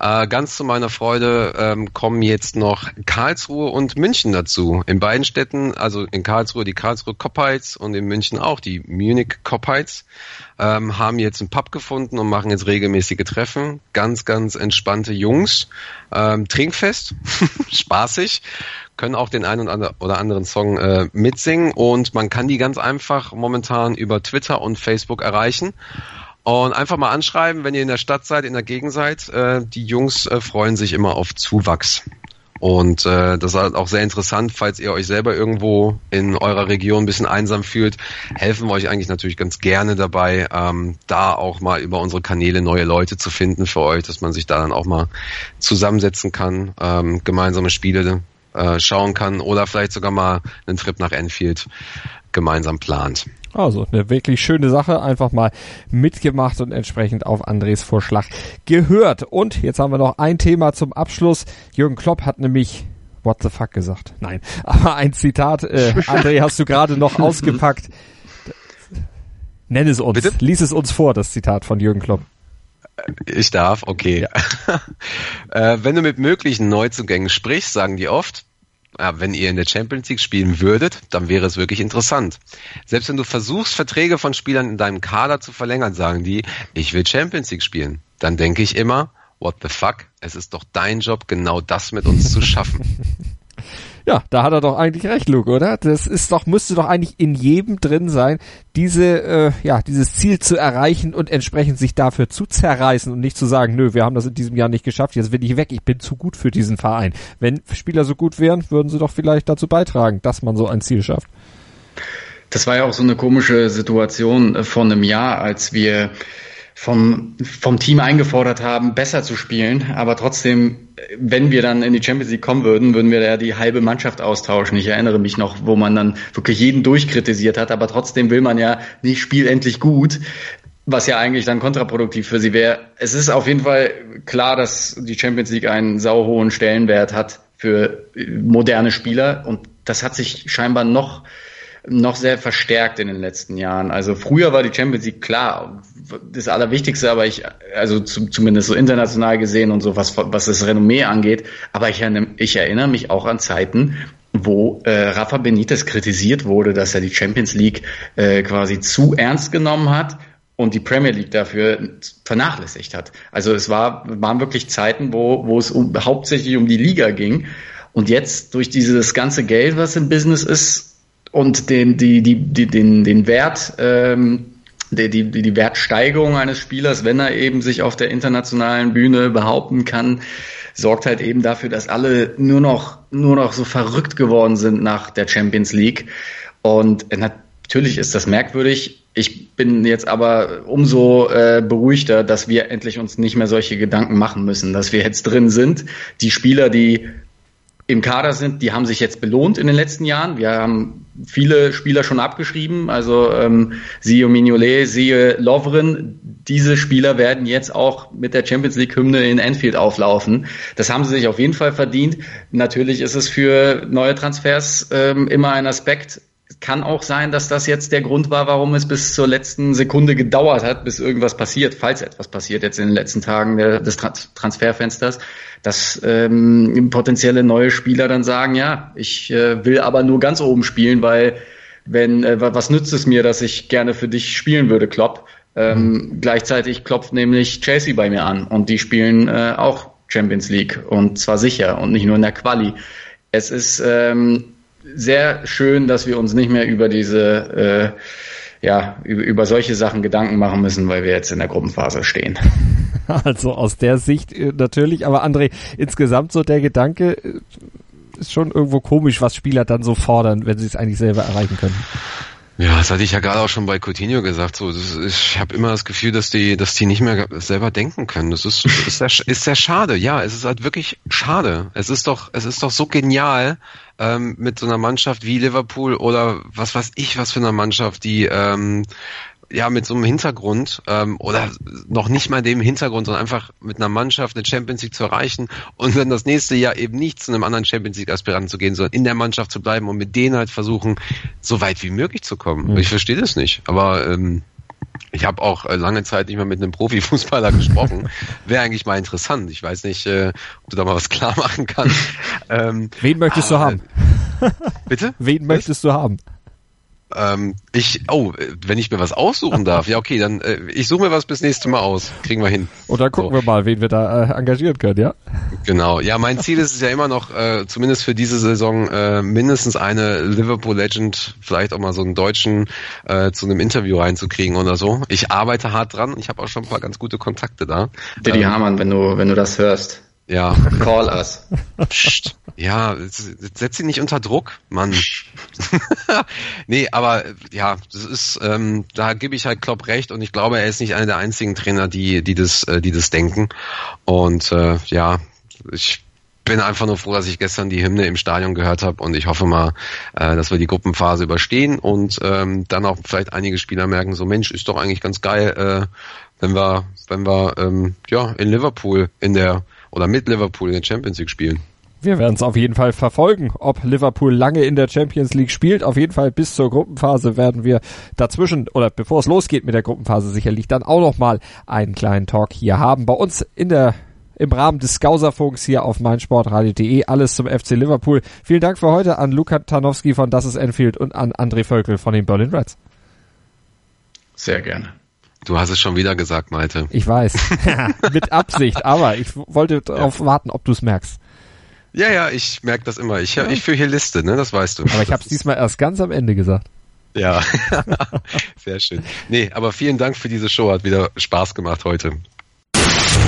E: Äh, ganz zu meiner Freude ähm, kommen jetzt noch Karlsruhe und München dazu. In beiden Städten, also in Karlsruhe die Karlsruhe Coppites und in München auch die Munich Coppites, ähm, haben jetzt einen Pub gefunden und machen jetzt regelmäßige Treffen. Ganz, ganz entspannte Jungs. Ähm, Trinkfest, spaßig, können auch den einen oder anderen Song äh, mitsingen und man kann die ganz einfach momentan über Twitter und Facebook erreichen. Und einfach mal anschreiben, wenn ihr in der Stadt seid, in der Gegend seid. Äh, die Jungs äh, freuen sich immer auf Zuwachs. Und äh, das ist halt auch sehr interessant, falls ihr euch selber irgendwo in eurer Region ein bisschen einsam fühlt, helfen wir euch eigentlich natürlich ganz gerne dabei, ähm, da auch mal über unsere Kanäle neue Leute zu finden für euch, dass man sich da dann auch mal zusammensetzen kann, ähm, gemeinsame Spiele äh, schauen kann oder vielleicht sogar mal einen Trip nach Enfield gemeinsam plant.
D: Also eine wirklich schöne Sache, einfach mal mitgemacht und entsprechend auf Andres Vorschlag gehört. Und jetzt haben wir noch ein Thema zum Abschluss. Jürgen Klopp hat nämlich What the fuck gesagt. Nein, aber ein Zitat, äh, André, hast du gerade noch ausgepackt. Nenn es uns, Bitte? lies es uns vor, das Zitat von Jürgen Klopp.
E: Ich darf, okay. Ja. äh, wenn du mit möglichen Neuzugängen sprichst, sagen die oft, ja, wenn ihr in der Champions League spielen würdet, dann wäre es wirklich interessant. Selbst wenn du versuchst, Verträge von Spielern in deinem Kader zu verlängern, sagen die, ich will Champions League spielen. Dann denke ich immer, what the fuck? Es ist doch dein Job, genau das mit uns zu schaffen.
D: Ja, da hat er doch eigentlich recht, Luke, oder? Das ist doch, müsste doch eigentlich in jedem drin sein, diese, äh, ja, dieses Ziel zu erreichen und entsprechend sich dafür zu zerreißen und nicht zu sagen, nö, wir haben das in diesem Jahr nicht geschafft, jetzt bin ich weg, ich bin zu gut für diesen Verein. Wenn Spieler so gut wären, würden sie doch vielleicht dazu beitragen, dass man so ein Ziel schafft.
F: Das war ja auch so eine komische Situation äh, von einem Jahr, als wir vom, vom Team eingefordert haben, besser zu spielen. Aber trotzdem, wenn wir dann in die Champions League kommen würden, würden wir ja die halbe Mannschaft austauschen. Ich erinnere mich noch, wo man dann wirklich jeden durchkritisiert hat. Aber trotzdem will man ja nicht Spiel endlich gut. was ja eigentlich dann kontraproduktiv für sie wäre. Es ist auf jeden Fall klar, dass die Champions League einen sauhohen Stellenwert hat für moderne Spieler und das hat sich scheinbar noch noch sehr verstärkt in den letzten Jahren. Also früher war die Champions League klar das Allerwichtigste, aber ich, also zum, zumindest so international gesehen und so, was, was das Renommee angeht. Aber ich, ich erinnere mich auch an Zeiten, wo äh, Rafa Benitez kritisiert wurde, dass er die Champions League äh, quasi zu ernst genommen hat und die Premier League dafür vernachlässigt hat. Also es war, waren wirklich Zeiten, wo, wo es um, hauptsächlich um die Liga ging. Und jetzt durch dieses ganze Geld, was im Business ist und den, die, die, die, den, den Wert, ähm, die, die, die Wertsteigerung eines Spielers, wenn er eben sich auf der internationalen Bühne behaupten kann, sorgt halt eben dafür, dass alle nur noch, nur noch so verrückt geworden sind nach der Champions League. Und natürlich ist das merkwürdig, ich bin jetzt aber umso äh, beruhigter, dass wir endlich uns nicht mehr solche Gedanken machen müssen, dass wir jetzt drin sind. Die Spieler, die im Kader sind, die haben sich jetzt belohnt in den letzten Jahren. Wir haben viele Spieler schon abgeschrieben, also ähm, siehe Mignolet, siehe Lovren. Diese Spieler werden jetzt auch mit der Champions League Hymne in Anfield auflaufen. Das haben sie sich auf jeden Fall verdient. Natürlich ist es für neue Transfers ähm, immer ein Aspekt, kann auch sein, dass das jetzt der Grund war, warum es bis zur letzten Sekunde gedauert hat, bis irgendwas passiert, falls etwas passiert jetzt in den letzten Tagen des Transferfensters, dass ähm, potenzielle neue Spieler dann sagen, ja, ich äh, will aber nur ganz oben spielen, weil wenn äh, was nützt es mir, dass ich gerne für dich spielen würde, Klopp. Ähm, mhm. Gleichzeitig klopft nämlich Chelsea bei mir an und die spielen äh, auch Champions League und zwar sicher und nicht nur in der Quali. Es ist ähm, sehr schön, dass wir uns nicht mehr über diese, äh, ja, über, über solche Sachen Gedanken machen müssen, weil wir jetzt in der Gruppenphase stehen.
D: Also aus der Sicht äh, natürlich, aber André, insgesamt so der Gedanke äh, ist schon irgendwo komisch, was Spieler dann so fordern, wenn sie es eigentlich selber erreichen können.
E: Ja, das hatte ich ja gerade auch schon bei Coutinho gesagt. So, ist, ich habe immer das Gefühl, dass die, dass die nicht mehr selber denken können. Das ist, ist, sehr, ist sehr schade. Ja, es ist halt wirklich schade. Es ist doch, es ist doch so genial ähm, mit so einer Mannschaft wie Liverpool oder was weiß ich, was für eine Mannschaft, die ähm, ja mit so einem Hintergrund ähm, oder noch nicht mal dem Hintergrund, sondern einfach mit einer Mannschaft eine Champions League zu erreichen und dann das nächste Jahr eben nicht zu einem anderen Champions League Aspiranten zu gehen, sondern in der Mannschaft zu bleiben und mit denen halt versuchen, so weit wie möglich zu kommen. Mhm. Ich verstehe das nicht, aber ähm, ich habe auch äh, lange Zeit nicht mehr mit einem Profifußballer gesprochen. Wäre eigentlich mal interessant. Ich weiß nicht, äh, ob du da mal was klar machen kannst.
D: Ähm, Wen möchtest aber, du haben?
E: Bitte?
D: Wen was? möchtest du haben?
E: Ähm, ich, oh, wenn ich mir was aussuchen darf, ja okay, dann äh, ich suche mir was bis nächste Mal aus. Kriegen wir hin.
D: Und dann gucken so. wir mal, wen wir da äh, engagieren können, ja?
E: Genau. Ja, mein Ziel ist es ja immer noch, äh, zumindest für diese Saison, äh, mindestens eine Liverpool Legend, vielleicht auch mal so einen Deutschen äh, zu einem Interview reinzukriegen oder so. Ich arbeite hart dran. Ich habe auch schon ein paar ganz gute Kontakte da.
F: Didi ähm, Hamann, wenn du, wenn du das hörst.
E: Ja.
F: Call us.
E: Psst. Ja, setz sie nicht unter Druck, Mann. nee, aber ja, das ist, ähm, da gebe ich halt Klopp recht und ich glaube, er ist nicht einer der einzigen Trainer, die, die das, äh, die das denken. Und äh, ja, ich bin einfach nur froh, dass ich gestern die Hymne im Stadion gehört habe und ich hoffe mal, äh, dass wir die Gruppenphase überstehen und ähm, dann auch vielleicht einige Spieler merken, so Mensch, ist doch eigentlich ganz geil, äh, wenn wir, wenn wir ähm, ja in Liverpool in der oder mit Liverpool in der Champions League spielen.
D: Wir werden es auf jeden Fall verfolgen, ob Liverpool lange in der Champions League spielt. Auf jeden Fall bis zur Gruppenphase werden wir dazwischen oder bevor es losgeht mit der Gruppenphase sicherlich dann auch noch mal einen kleinen Talk hier haben. Bei uns in der im Rahmen des Skauserfunks hier auf meinsportradio.de alles zum FC Liverpool. Vielen Dank für heute an Luka Tanowski von Das ist Enfield und an André Völkel von den Berlin Reds.
F: Sehr gerne.
E: Du hast es schon wieder gesagt, Malte.
D: Ich weiß. Mit Absicht, aber ich wollte darauf ja. warten, ob du es merkst.
E: Ja, ja, ich merke das immer. Ich, ja. ich führe hier Liste, ne? Das weißt du.
D: Aber ich habe es diesmal erst ganz am Ende gesagt.
E: Ja, sehr schön. Nee, aber vielen Dank für diese Show. Hat wieder Spaß gemacht heute.